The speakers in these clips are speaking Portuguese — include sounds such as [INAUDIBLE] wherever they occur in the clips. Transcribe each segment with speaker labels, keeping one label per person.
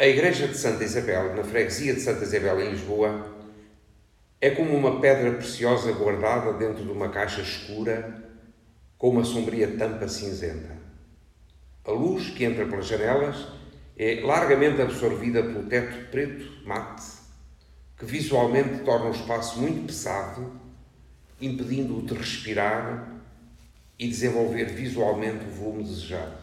Speaker 1: A Igreja de Santa Isabel, na freguesia de Santa Isabel, em Lisboa, é como uma pedra preciosa guardada dentro de uma caixa escura com uma sombria tampa cinzenta. A luz que entra pelas janelas é largamente absorvida pelo teto preto mate, que visualmente torna o espaço muito pesado, impedindo-o de respirar e desenvolver visualmente o volume desejado.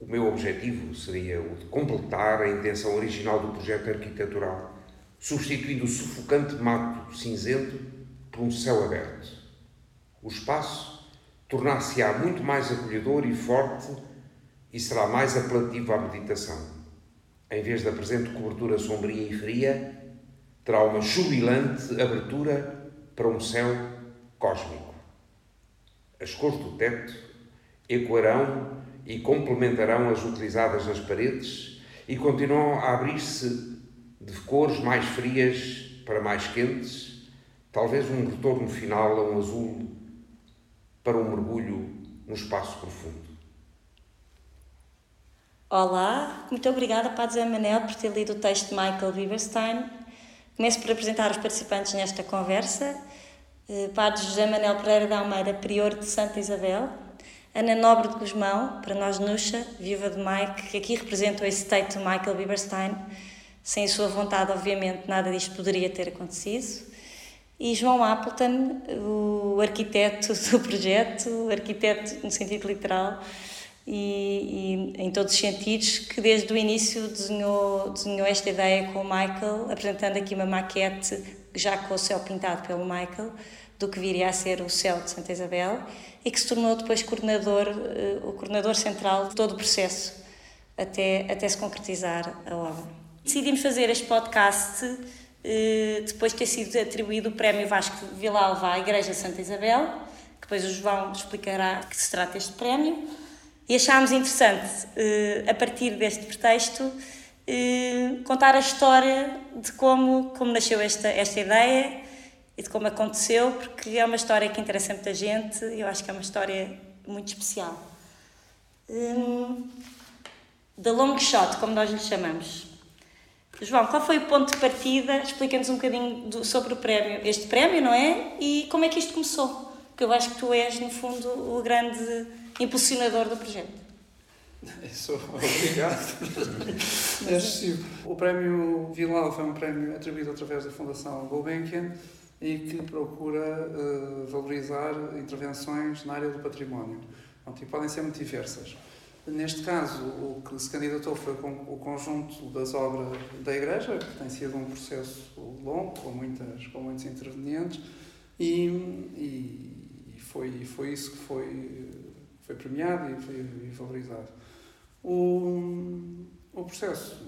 Speaker 1: O meu objetivo seria o de completar a intenção original do projeto arquitetural, substituindo o sufocante mato cinzento por um céu aberto. O espaço tornar-se-á muito mais acolhedor e forte e será mais apelativo à meditação. Em vez da presente cobertura sombria e fria, terá uma jubilante abertura para um céu cósmico. As cores do teto ecoarão e complementarão as utilizadas nas paredes e continuam a abrir-se de cores mais frias para mais quentes, talvez um retorno final a um azul para um mergulho no espaço profundo.
Speaker 2: Olá, muito obrigada, Padre Zé Manel, por ter lido o texto de Michael Riverstein. Começo por apresentar os participantes nesta conversa. Eh, Padre José Manel Pereira da Almeida, prior de Santa Isabel, Ana Nobre de Guzmão, para nós Nuxa, viúva de Mike, que aqui representa o estate de Michael Bieberstein. Sem a sua vontade, obviamente, nada disto poderia ter acontecido. E João Appleton, o arquiteto do projeto, arquiteto no sentido literal e, e, em todos os sentidos, que desde o início desenhou, desenhou esta ideia com o Michael, apresentando aqui uma maquete já com o céu pintado pelo Michael, do que viria a ser o céu de Santa Isabel e que se tornou depois coordenador, eh, o coordenador central de todo o processo até, até se concretizar a obra. Decidimos fazer este podcast eh, depois de ter sido atribuído o Prémio Vasco Vilalva à Igreja Santa Isabel, que depois o João explicará que se trata este prémio, e achámos interessante, eh, a partir deste pretexto, contar a história de como, como nasceu esta, esta ideia e de como aconteceu, porque é uma história que interessa muita gente e eu acho que é uma história muito especial. Hum, the long shot, como nós lhe chamamos. João, qual foi o ponto de partida? Explica-nos um bocadinho do, sobre o prémio, este prémio, não é? E como é que isto começou? Porque eu acho que tu és, no fundo, o grande impulsionador do projeto.
Speaker 3: Sou obrigado. é excessivo. O prémio Vilal foi um prémio atribuído através da Fundação Gulbenkian e que procura uh, valorizar intervenções na área do património. E podem ser muito diversas. Neste caso, o que se candidatou foi o conjunto das obras da Igreja, que tem sido um processo longo, com, muitas, com muitos intervenientes, e, e, foi, foi isso que foi, foi premiado e, foi, e valorizado. O, o processo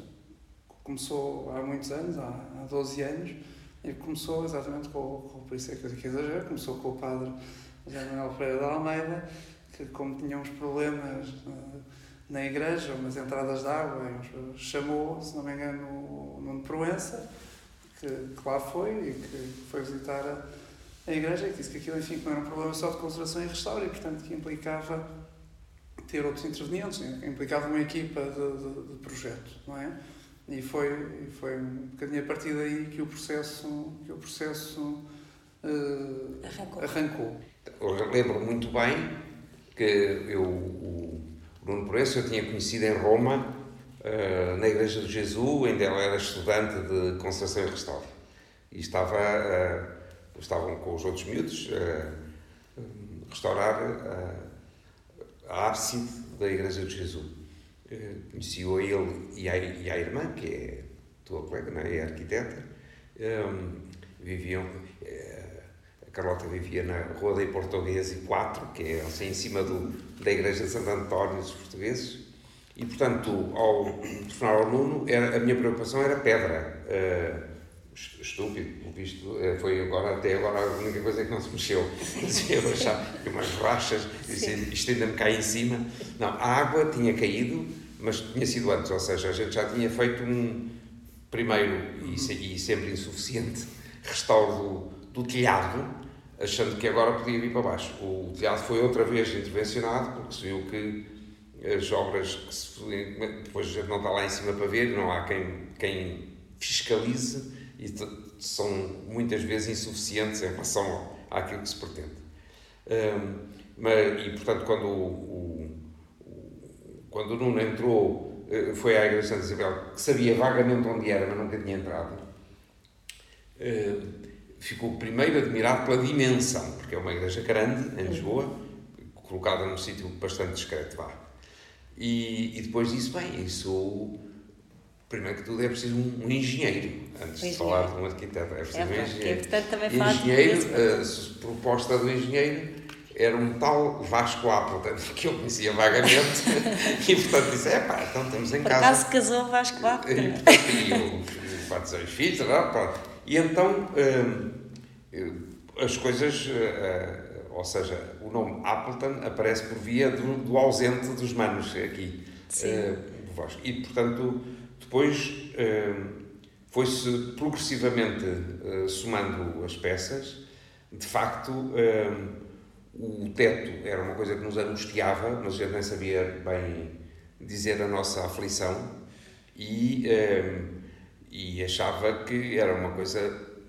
Speaker 3: começou há muitos anos, há, há 12 anos, e começou exatamente com, com por isso é que eu exagero, começou com o padre José Manuel Pereira da Almeida, que como tinha uns problemas uh, na igreja, umas entradas de água, chamou, se não me engano, o Nuno Proença, que, que lá foi e que foi visitar a, a igreja e disse que aquilo, enfim, não era um problema só de conservação e restauro e, portanto, que implicava ter outros intervenientes, implicava uma equipa de, de, de projeto, não é? E foi, foi um bocadinho a partir daí que o processo, que o processo uh, arrancou. arrancou.
Speaker 1: Eu lembro muito bem que eu, o Bruno Proença eu tinha conhecido em Roma, uh, na Igreja de Jesus, ainda ela era estudante de conservação e restauro. E estava, uh, estavam com os outros miúdos a restaurar a ábside da Igreja de Jesus. Conheci-o a ele e à, e à irmã, que é tua colega, não é? é arquiteta. Um, viviam, eh, a Carlota vivia na Rua da Portuguesa 4, que é assim, em cima do, da Igreja de Santo António dos Portugueses. E, portanto, ao telefonar ao Nuno, era, a minha preocupação era pedra. Uh, estúpido, visto, eh, foi agora, até agora a única coisa que não se mexeu. [LAUGHS] Eu achava que umas rachas, isto ainda me cai em cima. Não, a água tinha caído, mas tinha sido antes, ou seja, a gente já tinha feito um primeiro e, e sempre insuficiente restauro do, do telhado, achando que agora podia vir para baixo. O telhado foi outra vez intervencionado, porque se viu que as obras que se, depois a gente não está lá em cima para ver, não há quem, quem fiscalize e são muitas vezes insuficientes em relação àquilo que se pretende. Um, mas, e portanto, quando o, o, quando o Nuno entrou, eh, foi à Igreja de Santa Isabel, que sabia vagamente onde era, mas nunca tinha entrado, ficou primeiro admirado pela dimensão, porque é uma igreja grande em Lisboa, colocada num sítio bastante discreto, vá. E, e depois disse, bem, isso, primeiro que tudo é preciso um, um engenheiro, antes de falar de um arquiteto, é preciso é, um engenheiro.
Speaker 2: É, também
Speaker 1: engenheiro, a proposta do engenheiro era um tal Vasco Appleton, [LAUGHS] que eu conhecia vagamente, [LAUGHS] e portanto disse, é pá, então estamos em
Speaker 2: Por
Speaker 1: casa.
Speaker 2: Por acaso casou Vasco Appleton.
Speaker 1: E, portanto, e quatro, seis filhos, pronto. E então hum, as coisas, eh, ou seja, o nome Appleton aparece por via do, do ausente dos manos aqui. Sim. Eh, e portanto, depois hum, foi-se progressivamente eh, somando as peças. De facto, hum, o teto era uma coisa que nos angustiava, mas a gente nem sabia bem dizer a nossa aflição. E e achava que era uma coisa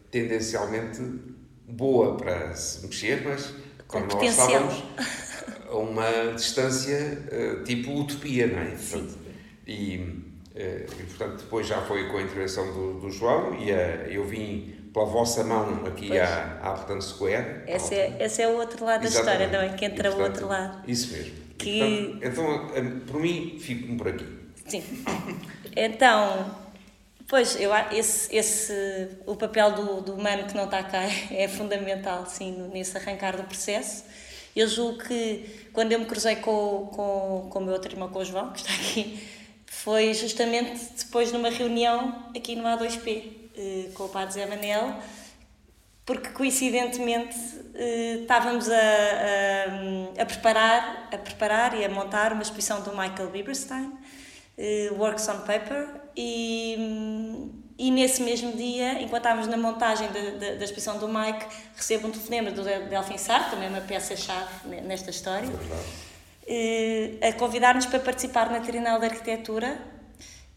Speaker 1: tendencialmente boa para se mexer, mas
Speaker 2: Com quando nós estávamos
Speaker 1: a uma distância tipo utopia, não é? Portanto, e, e, portanto, depois já foi com a intervenção do, do João e uh, eu vim pela vossa mão aqui pois. à, à Apton Square.
Speaker 2: Esse é, esse é o outro lado Exatamente. da história, não é? Que entra e, portanto, o outro lado.
Speaker 1: Isso mesmo. Que... E, portanto, então, por mim, fico-me por aqui.
Speaker 2: Sim. Então, Pois, eu, esse, esse, o papel do, do humano que não está cá [LAUGHS] é fundamental, sim, nesse arrancar do processo. Eu julgo que quando eu me cruzei com, com, com o meu outro irmão, com o João, que está aqui, foi justamente depois numa reunião aqui no A2P, eh, com o Padre Zé Manel, porque coincidentemente eh, estávamos a, a, a, preparar, a preparar e a montar uma exposição do Michael Bieberstein, uh, Works on Paper, e, e nesse mesmo dia, enquanto estávamos na montagem da, da, da exposição do Mike, recebo um telefonema do Delfim Sar, também uma peça-chave nesta história, uh, a convidar-nos para participar na Trinal de Arquitetura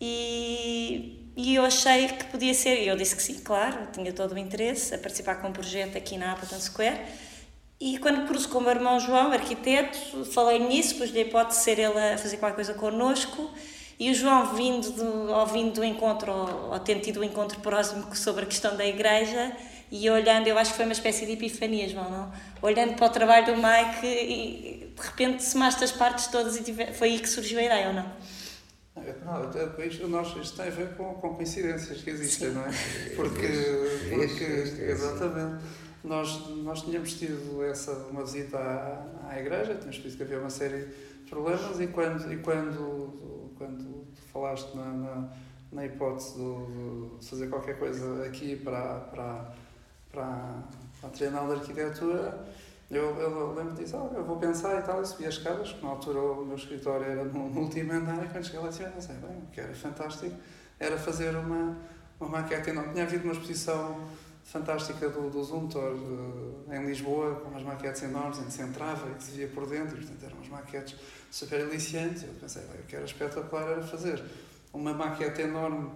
Speaker 2: e, e eu achei que podia ser, e eu disse que sim, claro, tinha todo o interesse a participar com um projeto aqui na Appleton Square. E quando cruzo com o meu irmão João, arquiteto, falei nisso, pois lhe a hipótese de ser ele a fazer qualquer coisa connosco. E o João, vindo do, ao vindo do encontro, ou, ou tendo tido um encontro próximo sobre a questão da igreja, e olhando, eu acho que foi uma espécie de epifania, João, não? Olhando para o trabalho do Mike e de repente somaste as partes todas e tive, foi aí que surgiu a ideia, ou não?
Speaker 3: Não, depois nós, isto tem a ver com, com coincidências que existem, Sim. não é? Porque, porque exatamente, nós, nós tínhamos tido essa, uma visita à, à igreja, tínhamos visto que havia uma série de problemas e quando, e quando quando falaste na, na, na hipótese de, de, fazer qualquer coisa aqui para, para, para, para Trienal de Arquitetura, eu, eu lembro disso, oh, eu vou pensar e tal, e subi as escadas, porque na altura o meu escritório era no, no último andar, e quando cheguei lá disse, pensei, bem, o que era fantástico era fazer uma, uma maquete enorme. Tinha havido uma exposição fantástica do, do Zumtor uh, em Lisboa, com umas maquetes enormes em que se entrava e se via por dentro, e portanto eram umas maquetes super aliciantes. Eu pensei, o que era espetacular era fazer uma maquete enorme,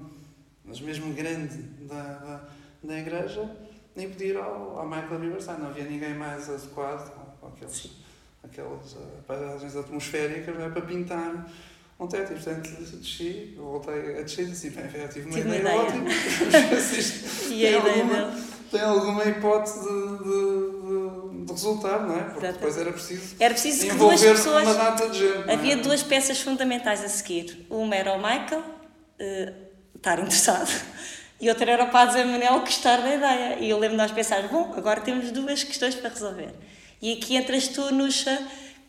Speaker 3: mas mesmo grande, da, da, da igreja e pedir ao, ao Michael Riverside. Não havia ninguém mais adequado com, aqueles, aquelas uh, paisagens atmosféricas não é, para pintar um teto. E portanto desci, voltei a descer e disse: bem, eu tive uma ideia, ideia ótima. [LAUGHS]
Speaker 2: e a ideia dele?
Speaker 3: Tem alguma hipótese de, de, de resultar, não é? Porque Exatamente. depois era preciso,
Speaker 2: era preciso que duas pessoas.
Speaker 3: Uma data de gente,
Speaker 2: havia é? duas peças fundamentais a seguir. Uma era o Michael uh, estar interessado. E outra era o Padre Manuel gostar da ideia. E eu lembro de nós pensar, bom, agora temos duas questões para resolver. E aqui entras tu, Nuxa,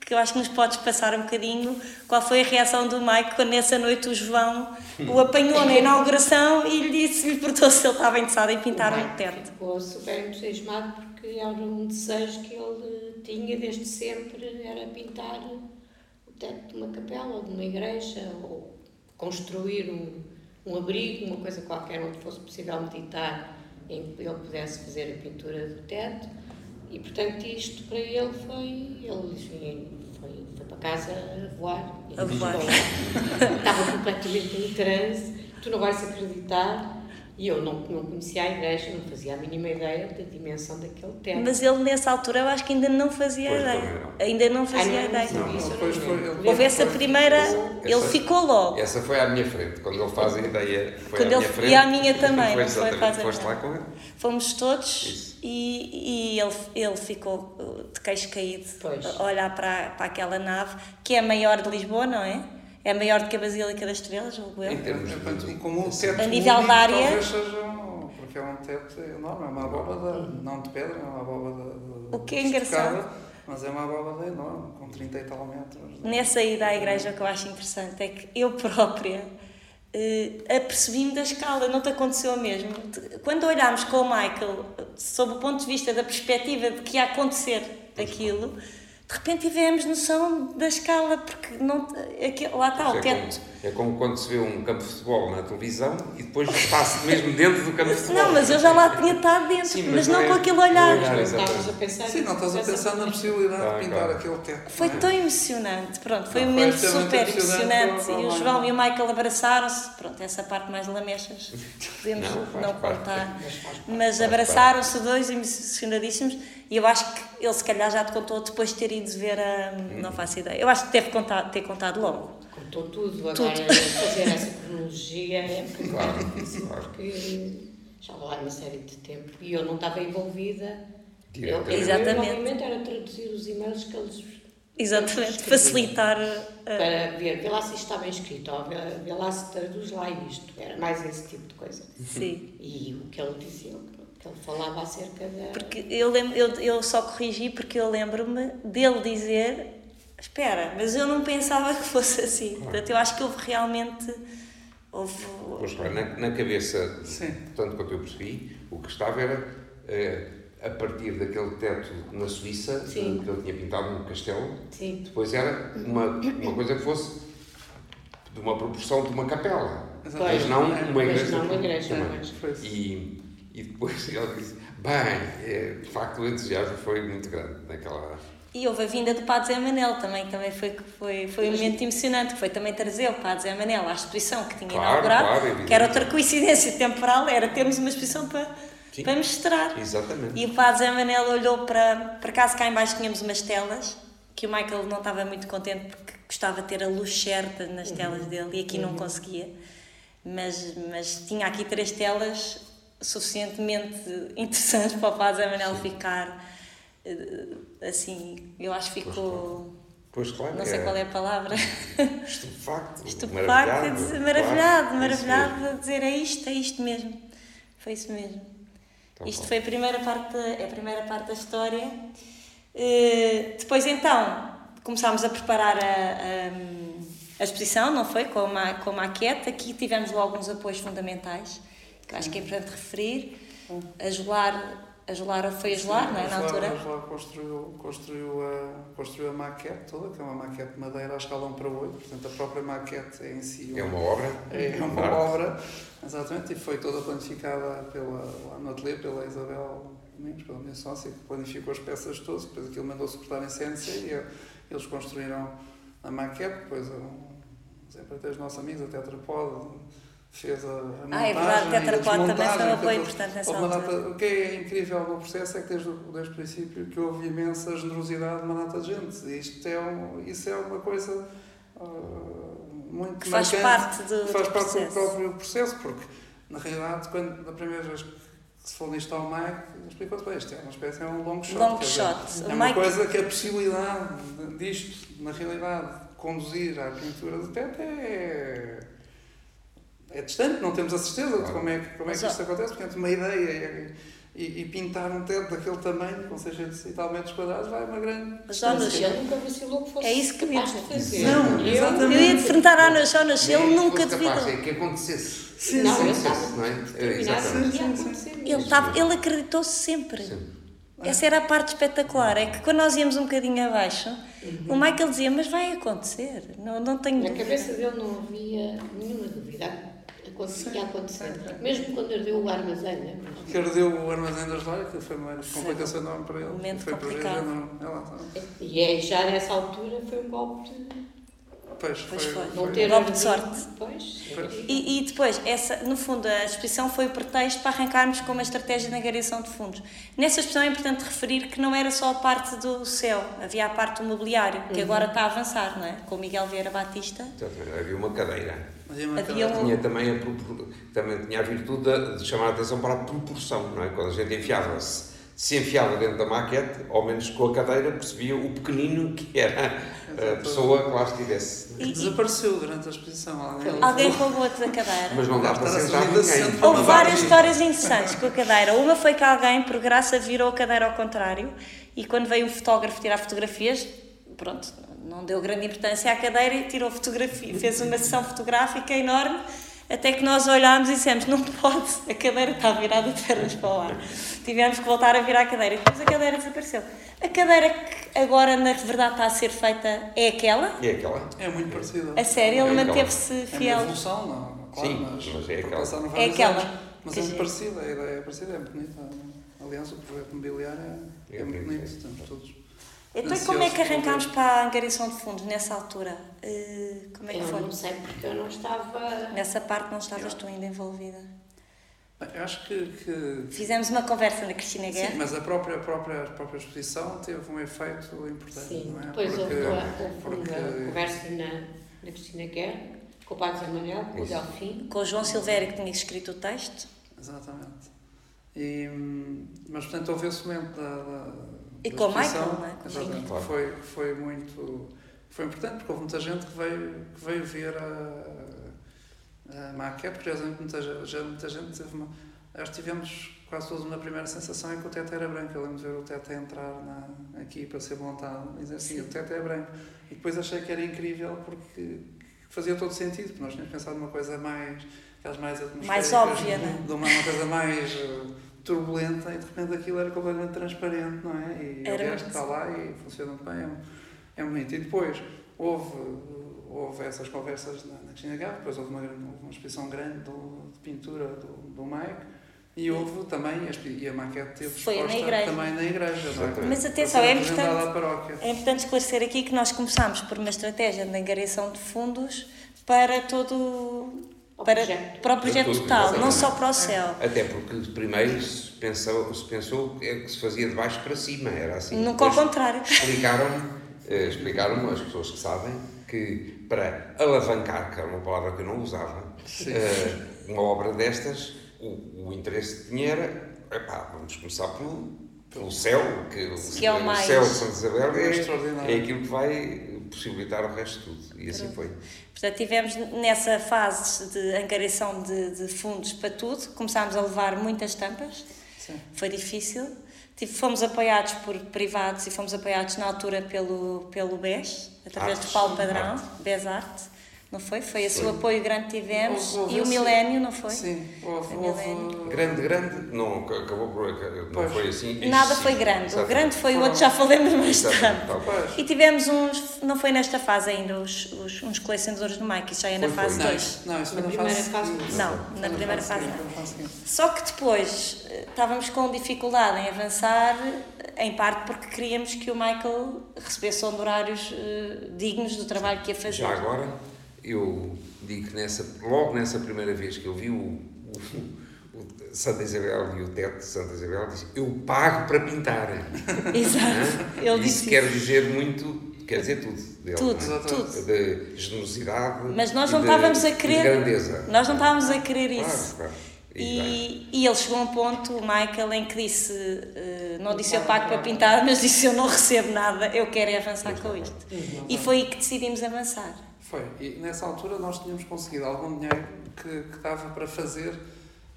Speaker 2: que eu acho que nos podes passar um bocadinho qual foi a reação do Mike quando nessa noite o João o apanhou na inauguração e lhe disse, lhe perguntou se ele estava interessado em pintar um teto.
Speaker 4: Ficou super entusiasmado porque era um desejo que ele tinha desde sempre, era pintar o teto de uma capela ou de uma igreja ou construir um, um abrigo, uma coisa qualquer onde fosse possível meditar em que ele pudesse fazer a pintura do teto e portanto isto para ele foi, ele foi, foi para casa a voar.
Speaker 2: A voar.
Speaker 4: Estava completamente em transe, tu não vais acreditar e eu não, não conhecia a igreja, não fazia a mínima ideia da dimensão daquele templo.
Speaker 2: Mas ele, nessa altura, eu acho que ainda não fazia
Speaker 1: Pois,
Speaker 2: ideia.
Speaker 1: não.
Speaker 2: Ainda não fazia
Speaker 4: Ah, não,
Speaker 2: ideia.
Speaker 4: não, isso eu
Speaker 3: depois
Speaker 4: não
Speaker 3: foi- ele-
Speaker 2: Houve essa primeira, ele
Speaker 1: Essa-
Speaker 2: ficou logo.
Speaker 1: Essa foi à minha frente, quando ele faz a ideia. Foi
Speaker 2: Quando
Speaker 1: à
Speaker 2: ele-
Speaker 1: minha frente.
Speaker 2: e à minha também,
Speaker 1: Foi
Speaker 2: não foi?
Speaker 1: exatamente,
Speaker 2: Faz a
Speaker 1: foste lá com ele.
Speaker 2: Fomos todos
Speaker 1: Isso.
Speaker 2: e, e ele, ele ficou uh, de queixo caído
Speaker 4: Pois.
Speaker 2: a olhar para, para aquela nave, que é a maior de Lisboa, não é? É maior do que a Basílica das Estrelas, julgo eu.
Speaker 1: Em termos
Speaker 3: Portanto,
Speaker 1: de.
Speaker 3: como o teto
Speaker 2: A nível
Speaker 3: único,
Speaker 2: da área-
Speaker 3: Talvez seja, um- porque é um teto enorme, é uma abóbada, não de pedra, é uma abóbada de,
Speaker 2: O que é engraçado.
Speaker 3: Mas é uma abóbada enorme, com 30 e tal metros.
Speaker 2: Nessa ida à igreja, o que eu acho interessante é que eu própria eh, apercebi-me da escala, não te aconteceu o mesmo? Quando olhámos com o Michael, sob o ponto de vista da perspectiva de que ia acontecer aquilo, de repente tivemos noção da escala, porque não, aqui, lá está, o
Speaker 1: é,
Speaker 2: teto.
Speaker 1: é como quando se vê um campo de futebol na televisão e depois passa mesmo dentro do campo de futebol.
Speaker 2: Não, mas eu já lá tinha estado dentro,
Speaker 1: Sim,
Speaker 2: mas,
Speaker 1: mas
Speaker 2: não
Speaker 1: não é-
Speaker 2: com aquele
Speaker 1: é
Speaker 2: olhar.
Speaker 1: olhar.
Speaker 4: A pensar
Speaker 3: Sim, não estás a pensar na possibilidade
Speaker 1: Ah,
Speaker 3: de pintar
Speaker 1: claro.
Speaker 3: aquele teto.
Speaker 2: Foi
Speaker 3: é?
Speaker 2: tão emocionante, pronto, foi um
Speaker 3: Não,
Speaker 2: momento
Speaker 3: foi extremamente
Speaker 2: super
Speaker 3: emocionante
Speaker 2: emocionante.
Speaker 3: para-
Speaker 2: E o João e o Michael abraçaram-se, pronto, essa parte mais lamechas podemos
Speaker 1: Não,
Speaker 2: não,
Speaker 1: faz parte.
Speaker 2: contar,
Speaker 4: Mas
Speaker 2: mas abraçaram-se dois emocionadíssimos e eu acho que ele se calhar já te contou depois de ter ido ver a. Não faço ideia, eu acho que deve contar, ter contado logo.
Speaker 4: Contou tudo, agora fazer essa cronologia é [LAUGHS] um
Speaker 1: Claro,
Speaker 4: difícil
Speaker 1: claro.
Speaker 4: porque já lá uma série de tempo e eu não estava envolvida. Eu,
Speaker 2: Exatamente.
Speaker 4: O meu movimento era traduzir os e-mails que eles
Speaker 2: Exatamente, facilitar. a-
Speaker 4: para ver, vê lá se isto está bem escrito, ou vê, vê lá se traduz lá isto. Era mais esse tipo de coisa.
Speaker 2: Sim.
Speaker 4: E o que ele dizia, que ele falava acerca da.
Speaker 2: Porque eu, lembro, eu, eu só corrigi porque eu lembro-me dele dizer: Espera, mas eu não pensava que fosse assim. Portanto, eu acho que houve realmente. Houve,
Speaker 1: Pois claro, na, na cabeça,
Speaker 3: Sim.
Speaker 1: tanto quanto eu percebi, o que estava era eh, a partir daquele teto na Suíça,
Speaker 4: Sim.
Speaker 1: que ele tinha pintado no castelo,
Speaker 4: Sim.
Speaker 1: depois era uma, uma coisa que fosse de uma proporção de uma capela.
Speaker 3: Exatamente.
Speaker 1: Mas não uma
Speaker 4: Mas
Speaker 1: igreja.
Speaker 4: não uma igreja, mas-.
Speaker 1: E, e depois [LAUGHS] ele disse: Bem, é, de facto o entusiasmo foi muito grande naquela.
Speaker 2: E houve a vinda do Padre Zé Manel também, também foi, foi, foi um momento emocionante, que foi também trazer o Padre Zé Manel à exposição que tinha
Speaker 1: Claro,
Speaker 2: inaugurado,
Speaker 1: claro,
Speaker 2: que era outra coincidência temporal, era termos uma exposição para,
Speaker 1: Sim.
Speaker 2: para mostrar.
Speaker 1: Exatamente.
Speaker 2: E o Padre Zé Manel olhou para, para casa cá em baixo tínhamos umas telas, que o Michael não estava muito contente porque gostava de ter a luz certa nas telas dele e aqui não conseguia. Mas, mas tinha aqui três telas suficientemente interessantes para o Padre Manel ficar eh, assim, eu acho que ficou,
Speaker 1: Pois claro,
Speaker 2: não sei qual é a palavra,
Speaker 1: Estupefacto.
Speaker 2: estupefacto,
Speaker 1: maravilhado,
Speaker 2: maravilhado, maravilhado, a dizer é isto, é isto mesmo. Foi isso mesmo.
Speaker 1: Então,
Speaker 2: Isto
Speaker 1: bom.
Speaker 2: foi a primeira parte, da- é a primeira parte da história. Eh, depois então começámos a preparar a, a, a exposição, não foi? Com a, com a maquete. Aqui tivemos logo uns apoios fundamentais, que eu acho que é importante referir. A Jolar, a Jolar foi a Jolar, não é? Na altura.
Speaker 3: A Jolar construiu, construiu, a, construiu a maquete toda, que é uma maquete de madeira à escala 1 para 8, portanto a própria maquete é em si
Speaker 1: É uma obra.
Speaker 3: é uma
Speaker 1: Arte.
Speaker 3: obra, exatamente, e foi toda planificada pela, lá no ateliê pela Isabel Domingos, pela minha sócia, que planificou as peças todas, depois aquilo mandou-se cortar em CNC e eu- eles construíram a maquete, depois um, os empreiteiros nossos amigos, a Tetrapod, fez a, a montagem
Speaker 2: Ah, é verdade,
Speaker 3: e a
Speaker 2: Tetrapod também foi um apoio importante nessa altura.
Speaker 3: o que é incrível no processo é que desde, o- desde o princípio que houve imensa generosidade de uma data de gente. E Isto é um, isso é uma coisa ah, muito
Speaker 2: Que faz parte do,
Speaker 3: faz
Speaker 2: do
Speaker 3: parte do
Speaker 2: processo.
Speaker 3: próprio processo, porque na realidade, quando da primeira vez que se falou nisto ao Mike, explicou-se bem, isto é uma espécie, é um long shot.
Speaker 2: Long
Speaker 3: quer dizer,
Speaker 2: shot.
Speaker 3: É uma
Speaker 2: Mike-
Speaker 3: coisa que a possibilidade de- disto, na realidade, conduzir à pintura de teto é, é distante, não temos a certeza de como é que, como é que
Speaker 2: Mas,
Speaker 3: isto acontece, portanto, uma ideia é, e, e, pintar um teto daquele tamanho, com 600 e tal metros quadrados, vai uma grande.
Speaker 4: Mas já nasceu, nunca vacilou que fosse
Speaker 2: é isso que
Speaker 4: capaz de fazer.
Speaker 3: Não,
Speaker 4: eu,
Speaker 3: exatamente.
Speaker 2: Eu ia defrontar a Ana só nasceu, ele nunca
Speaker 1: duvidou. É que acontecesse.
Speaker 3: Sim,
Speaker 4: não,
Speaker 3: sim,
Speaker 4: ele
Speaker 3: sim.
Speaker 4: estava
Speaker 1: não é? Exatamente.
Speaker 3: Sim, sim,
Speaker 4: acontecer
Speaker 2: Ele, estava, ele acreditou sempre.
Speaker 1: Sempre.
Speaker 2: Essa era a parte espetacular, é que quando nós íamos um bocadinho abaixo, o Michael dizia, mas vai acontecer, não, não tenho
Speaker 4: Na
Speaker 2: dúvida.
Speaker 4: cabeça dele não havia nenhuma dúvida. Acontecia acontecer. Mesmo quando ardeu o armazém, né?
Speaker 3: Que ardeu o armazém das lojas, que foi uma complicação enorme para ele.
Speaker 2: Momento
Speaker 3: foi
Speaker 2: complicado.
Speaker 3: enorme. É lá, está.
Speaker 4: E é, já nessa altura foi um golpe de
Speaker 3: Pois,
Speaker 2: Pois foi.
Speaker 4: não
Speaker 3: foi.
Speaker 4: ter
Speaker 2: golpe de sorte.
Speaker 4: Pois.
Speaker 3: Pois.
Speaker 2: E, e depois, essa, no fundo, a exposição foi o pretexto para arrancarmos com uma estratégia de angariação de fundos. Nessa exposição é importante referir que não era só a parte do céu, havia a parte do mobiliário, que agora está a avançar, não é? Com o Miguel Vieira Batista.
Speaker 1: Exatamente. Havia uma cadeira.
Speaker 3: Havia
Speaker 2: um-
Speaker 1: Tinha também a, também tinha a virtude de, de chamar a atenção para a proporção, não é? Quando a gente enfiava-se, se enfiava dentro da maquete, ao menos com a cadeira, percebia o pequenino que era a pessoa que lá estivesse.
Speaker 3: Que desapareceu durante a exposição. Alguém,
Speaker 2: Alguém roubou-te da cadeira.
Speaker 1: Mas não dá para sentar ninguém.
Speaker 2: Houve várias histórias interessantes com a cadeira. Uma foi que alguém, por graça, virou a cadeira ao contrário e quando veio um fotógrafo tirar fotografias, pronto, não deu grande importância à cadeira e tirou fotografia, fez uma sessão fotográfica enorme. Até que nós olhámos e dissemos: não pode, a cadeira está virada de pernas para o ar. Tivemos que voltar a virar a cadeira e depois a cadeira desapareceu. A cadeira que agora, na verdade, está a ser feita é aquela?
Speaker 1: É aquela?
Speaker 3: É muito parecido.
Speaker 2: A sério, ele
Speaker 1: É
Speaker 2: manteve-se
Speaker 3: É uma
Speaker 2: fiel.
Speaker 3: evolução, não, claro,
Speaker 1: Sim,
Speaker 3: mas,
Speaker 1: mas é aquela.
Speaker 2: É aquela.
Speaker 3: anos. Mas
Speaker 2: Que
Speaker 3: é muito parecida, a ideia é parecida, é bonita. Aliás, o projeto mobiliário é,
Speaker 1: É
Speaker 3: é muito
Speaker 1: bonito, é.
Speaker 3: estamos todos.
Speaker 2: Então, e como é que
Speaker 3: Ansioso
Speaker 2: arrancámos para a angariação de fundos nessa altura? Eh, como é que
Speaker 4: Eu
Speaker 2: foi?
Speaker 4: não sei porque eu não estava.
Speaker 2: Nessa parte não estavas tu ainda envolvida.
Speaker 3: Eu acho que, que
Speaker 2: Fizemos uma conversa na Cristina
Speaker 3: sim,
Speaker 2: Guerra.
Speaker 3: mas a própria, a própria, a própria exposição teve um efeito importante,
Speaker 4: Sim,
Speaker 3: não é?
Speaker 4: depois houve,
Speaker 3: Porque-
Speaker 4: a- houve
Speaker 3: porque-
Speaker 4: uma conversa na, na Cristina Guerra, com o Padre Zé Manuel, com o. Delfim.
Speaker 2: Com o João Silvério, que tinha escrito o texto.
Speaker 3: Exatamente. E, hum, mas, portanto, houve esse momento da, da,
Speaker 2: E com o Michael, é? O
Speaker 3: exatamente.
Speaker 1: Claro.
Speaker 3: foi, foi muito foi importante, porque houve muita gente que veio, que veio ver a, a maquete, porque já muita, já muita gente teve uma... Nós tivemos quase todos uma primeira sensação em que o teto era branco. Eu lembro de ver o teto a entrar na, aqui para ser montado e dizer assim,
Speaker 2: Sim.
Speaker 3: o teto é branco. E depois achei que era incrível porque fazia todo sentido, porque nós tínhamos pensado numa coisa mais, aquelas mais
Speaker 2: Mais
Speaker 3: atmosféricas,
Speaker 2: óbvia, não é?
Speaker 3: de uma, uma coisa mais [LAUGHS] turbulenta e de repente aquilo era completamente transparente, não é? E
Speaker 2: Era
Speaker 3: o resto
Speaker 2: muito.
Speaker 3: está lá e funciona muito bem, é, é bonito. E depois houve, houve essas conversas na, na Cristina Gava, depois houve uma, uma exposição grande do- de pintura do, do Mike. E houve também, e a maquete teve
Speaker 2: Foi na igreja.
Speaker 3: também na igreja. não é?
Speaker 1: Exatamente.
Speaker 2: Mas atenção, é importante, é importante esclarecer aqui que nós começámos por uma estratégia de angariação de fundos para todo para,
Speaker 4: projeto.
Speaker 2: para o projeto total, não só para o céu.
Speaker 1: Até porque primeiro se pensou, se pensou é que se fazia de baixo para cima, era assim.
Speaker 2: Nunca ao contrário.
Speaker 1: Explicaram, eh, explicaram as pessoas que sabem que para alavancar, que era uma palavra que eu não usava, eh, uma obra destas, o, o interesse que tinha era, epá, vamos começar pelo, pelo céu, que, o-
Speaker 2: Que é o
Speaker 1: o céu de Santa Isabel
Speaker 3: É
Speaker 1: é, é aquilo que vai possibilitar o resto de tudo. E assim foi.
Speaker 2: Portanto, tivemos nessa fase de angariação de, de fundos para tudo, começámos a levar muitas estampas,
Speaker 3: Sim.
Speaker 2: foi difícil. Tive- Fomos apoiados por privados e fomos apoiados na altura pelo, pelo BES, através
Speaker 1: Artes.
Speaker 2: do Paulo Padrão,
Speaker 1: Arte.
Speaker 2: BES Arte, não foi? Foi esse o
Speaker 1: Foi.
Speaker 2: apoio grande que tivemos.
Speaker 3: Houve- houve
Speaker 2: e o
Speaker 3: esse-
Speaker 2: Milénio, não foi?
Speaker 3: Sim, houve. Houve.
Speaker 1: Grande, grande, não acabou por. Não
Speaker 3: Pois.
Speaker 1: foi assim.
Speaker 2: Nada foi grande. O
Speaker 1: Exatamente.
Speaker 2: grande foi o
Speaker 3: Foram-
Speaker 2: outro, já falamos mais tarde.
Speaker 3: Pois.
Speaker 2: E tivemos uns, não foi nesta fase ainda, os, os, uns colecionadores do Mike, isso já é na fase
Speaker 1: foi.
Speaker 3: Não,
Speaker 2: 2.
Speaker 3: isso- não, isso foi
Speaker 4: Na
Speaker 3: na
Speaker 4: primeira
Speaker 3: fase.
Speaker 2: Não,
Speaker 3: Foi
Speaker 2: na primeira fase não. Só que depois eh, estávamos com dificuldade em avançar, eh, em parte porque queríamos que o Michael recebesse honorários eh, dignos do trabalho que ia fazer.
Speaker 1: Já agora, eu digo que nessa, logo nessa primeira vez que eu vi o, o, o Santa Isabel e o teto de Santa Isabel, disse: Eu pago para pintar. [LAUGHS]
Speaker 2: Exato. Ele
Speaker 1: Isso
Speaker 2: disse
Speaker 1: quer
Speaker 2: isso.
Speaker 1: dizer muito, quer dizer tudo dele.
Speaker 2: Tudo,
Speaker 1: não é?
Speaker 2: tudo.
Speaker 1: De generosidade.
Speaker 2: Mas nós não
Speaker 1: de-
Speaker 2: estávamos a querer-
Speaker 1: grandeza.
Speaker 2: Nós não estávamos a querer
Speaker 1: Claro,
Speaker 2: isso.
Speaker 1: claro. E.
Speaker 2: E, e ele chegou a um ponto, o Michael, em que disse: eh, Não disse eu pago para pintar, mas disse eu não recebo nada, eu quero é avançar com isto. E foi aí que decidimos avançar.
Speaker 3: Foi. E nessa altura nós tínhamos conseguido algum dinheiro que, que dava para fazer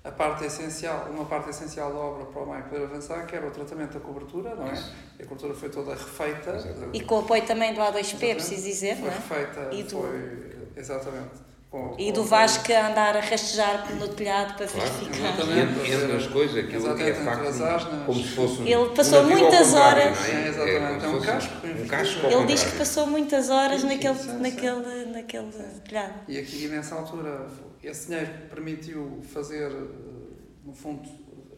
Speaker 3: a parte essencial, uma parte essencial da obra para o Mike poder avançar, que era o tratamento da cobertura, não é? A cobertura foi toda refeita.
Speaker 2: Exatamente. E com o apoio também do A2P, é preciso dizer,
Speaker 3: foi
Speaker 2: não é?
Speaker 3: refeita, e do... foi, exatamente.
Speaker 2: Com, e do Vasco a andar a rastejar no telhado para claro, verificar.
Speaker 1: Exatamente. Entre as coisas, aquilo é de facto como se fosse um,
Speaker 2: Ele passou
Speaker 1: um
Speaker 2: muitas horas.
Speaker 3: É? É, exatamente, é, um casco.
Speaker 1: Um casco
Speaker 2: Ele diz que passou muitas horas sim, naquele, sim, sim, naquele, naquele telhado.
Speaker 3: E aqui nessa altura, esse dinheiro permitiu fazer, no fundo,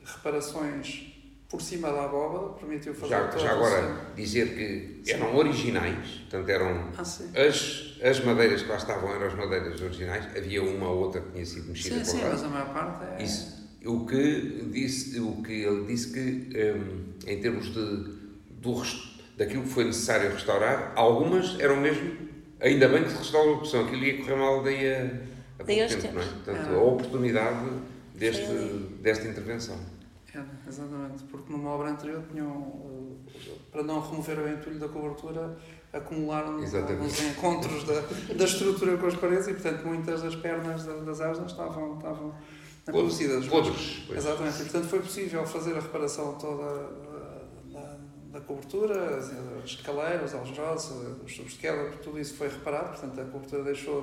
Speaker 3: reparações por cima da abóbada, permitiu fazer
Speaker 1: já, já agora dizer que eram originais, portanto eram ah, as, as madeiras que lá estavam eram as madeiras originais, havia uma ou outra que tinha sido mexida
Speaker 3: sim, sim, mas a maior parte é...
Speaker 1: Isso. O que, disse, o que ele disse que, um, em termos de, do, daquilo que foi necessário restaurar, algumas eram mesmo, ainda bem que se restaurou, porque senão aquilo ia correr mal daí a, a pouco tempo, não é? Portanto, ah. a oportunidade deste, desta intervenção.
Speaker 3: Exatamente, porque numa obra anterior tinham, para não remover o entulho da cobertura, acumularam alguns encontros da, da estrutura com as paredes e, portanto, muitas das pernas das asas estavam, estavam apodrecidas.
Speaker 1: Podres.
Speaker 3: Exatamente, e, portanto, foi possível fazer a reparação toda da, da cobertura, as, as escaleiras, os aljós, os tubos de queda, tudo isso foi reparado, portanto, a cobertura deixou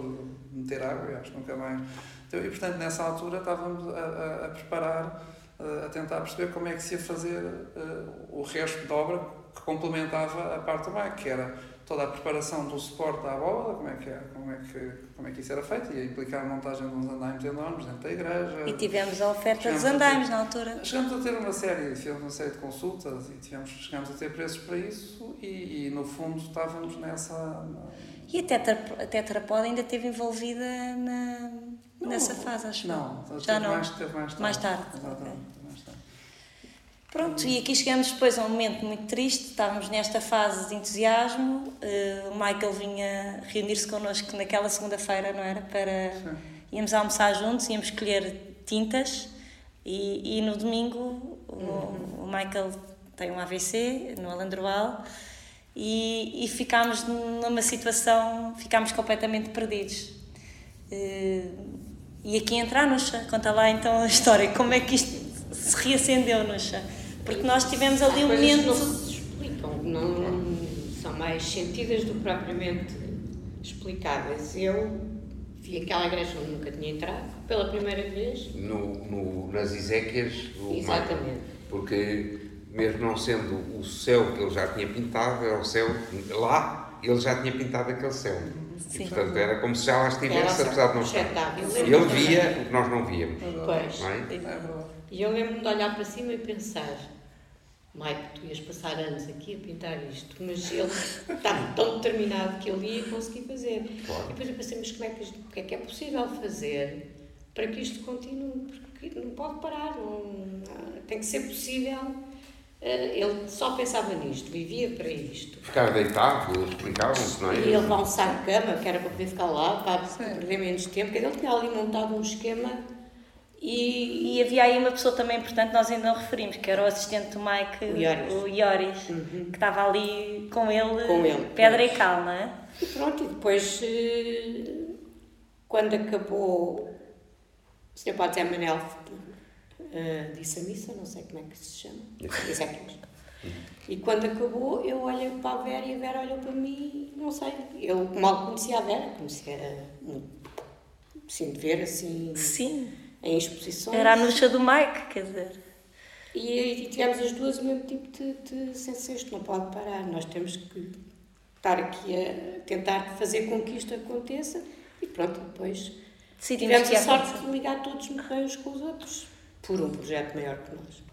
Speaker 3: de meter água e acho que nunca mais. Então, e, portanto, nessa altura estávamos a, a, a preparar a tentar perceber como é que se ia fazer uh, o resto da obra que complementava a parte do MAC, que era toda a preparação do suporte à abóbada, como é que, era, como é que, como é que isso era feito, ia implicar a montagem de uns andaimes enormes dentro da igreja.
Speaker 2: E tivemos a oferta dos andaimes na altura.
Speaker 3: Chegamos a ter uma série, fizemos uma série de consultas e tivemos, chegamos a ter preços para isso e, e no fundo estávamos nessa...
Speaker 2: E a Tetra, a Tetrapod ainda esteve envolvida na, não, nessa fase, acho
Speaker 3: Não, já não. Mais, teve mais tarde.
Speaker 2: Mais tarde. Exatamente. Pronto, e aqui chegamos depois a um momento muito triste, estávamos nesta fase de entusiasmo, uh, o Michael vinha reunir-se connosco naquela segunda-feira, não era? Para... Sim. Íamos almoçar juntos, íamos escolher tintas e, e no domingo o, o, Michael tem um AVC no Alandroal e, e ficámos numa situação, ficámos completamente perdidos. Uh, e aqui entra a Nuxa, conta lá então a história, como é que isto se reacendeu, Nuxa? Porque nós tivemos ali um momento.
Speaker 4: Não se explicam, não, são mais sentidas do que propriamente explicadas. Eu vi aquela igreja onde nunca tinha entrado, pela primeira vez.
Speaker 1: No, no, nas Ezequias do
Speaker 4: Exatamente.
Speaker 1: Mar, porque mesmo não sendo o céu que ele já tinha pintado, era o céu lá, ele já tinha pintado aquele céu. Sim. E, portanto, era como se já lá estivesse, apesar de não estar. Ele via o que nós não víamos.
Speaker 4: Pois. Não é? E eu lembro-me de olhar para cima e pensar: Mike, tu ias passar anos aqui a pintar isto, mas ele estava [LAUGHS] tão determinado que ele ia conseguir fazer. Claro. E depois eu pensei: mas como é que, isto, o que é que é possível fazer para que isto continue? Porque não pode parar, não, tem que ser possível. Eh, ele só pensava nisto, vivia para isto.
Speaker 1: Ficar deitado, explicavam-se, não é?
Speaker 4: E ele saco de cama, que era para poder ficar lá, para perder menos tempo, porque ele tinha ali montado um esquema
Speaker 2: e, e, havia aí uma pessoa também importante, nós ainda não referimos, que era o assistente do Mike,
Speaker 4: o Ioris,
Speaker 2: o Ioris uhum. que estava ali com ele,
Speaker 4: com ele
Speaker 2: pedra pois. e cal, não é?
Speaker 4: E pronto, e depois, eh, quando acabou, o Sr. Padre Manel uh, disse a missa, não sei como é que se chama, [LAUGHS] Ezequias. E quando acabou, eu olhei para a Vera e a Vera olhou para mim, não sei, eu mal conhecia a Vera, conhecia muito, assim, de ver assim.
Speaker 2: Sim
Speaker 4: em exposições.
Speaker 2: Era a nuxa do Mike, quer dizer.
Speaker 4: E, e tivemos as duas o mesmo tipo de, de sensação, isto não pode parar, nós temos que estar aqui a tentar fazer com que isto aconteça e pronto, depois tivemos a sorte de ligar todos muito bem uns com os outros, por um projeto maior que nós.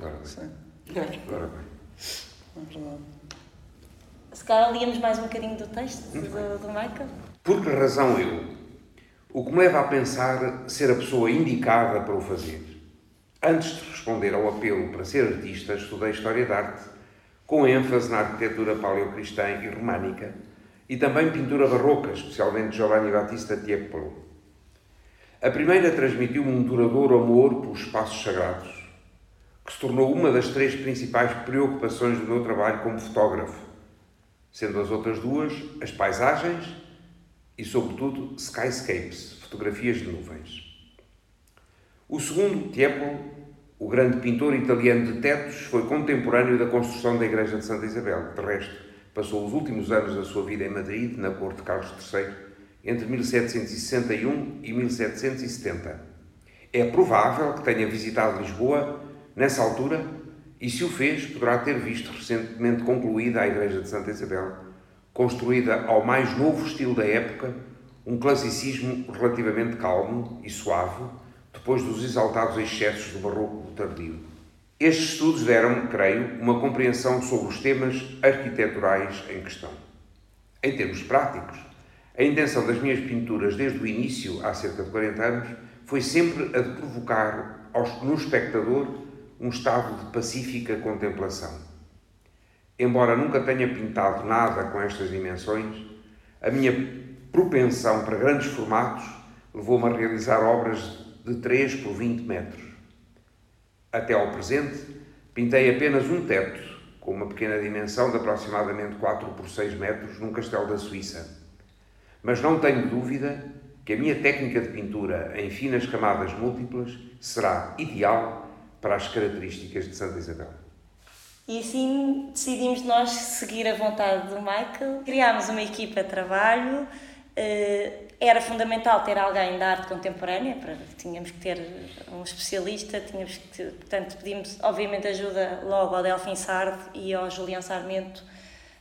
Speaker 1: Ora bem.
Speaker 3: Sim.
Speaker 1: É? Ora bem.
Speaker 2: Se calhar líamos mais um bocadinho do texto do, do Michael.
Speaker 1: Por que razão eu, o que me leva a pensar ser a pessoa indicada para o fazer. Antes de responder ao apelo para ser artista, estudei História da Arte, com ênfase na arquitetura paleocristã e românica, e também pintura barroca, especialmente Giovanni Battista Tiepolo. A primeira transmitiu-me um duradouro amor pelos espaços sagrados, que se tornou uma das três principais preocupações do meu trabalho como fotógrafo, sendo as outras duas as paisagens e, sobretudo, skyscapes, fotografias de nuvens. O segundo, Tiepolo, o grande pintor italiano de tetos, foi contemporâneo da construção da Igreja de Santa Isabel. De resto, passou os últimos anos da sua vida em Madrid, na corte de Carlos III, entre 1761 e 1770. É provável que tenha visitado Lisboa nessa altura e, se o fez, poderá ter visto recentemente concluída a Igreja de Santa Isabel, construída ao mais novo estilo da época, um classicismo relativamente calmo e suave, depois dos exaltados excessos do barroco tardio. Estes estudos deram, creio, uma compreensão sobre os temas arquiteturais em questão. Em termos práticos, a intenção das minhas pinturas desde o início, há cerca de 40 anos, foi sempre a de provocar no espectador um estado de pacífica contemplação. Embora nunca tenha pintado nada com estas dimensões, a minha propensão para grandes formatos levou-me a realizar obras de 3 por 20 metros. Até ao presente, pintei apenas um teto, com uma pequena dimensão de aproximadamente 4 por 6 metros, num castelo da Suíça. Mas não tenho dúvida que a minha técnica de pintura em finas camadas múltiplas será ideal para as características de Santa Isabel.
Speaker 2: E assim decidimos nós seguir a vontade do Michael. Criámos uma equipa de trabalho. Eh, era fundamental ter alguém da arte contemporânea, para, tínhamos que ter um especialista, tínhamos que portanto pedimos obviamente ajuda logo ao Delfim Sardo e ao Julião Sarmento,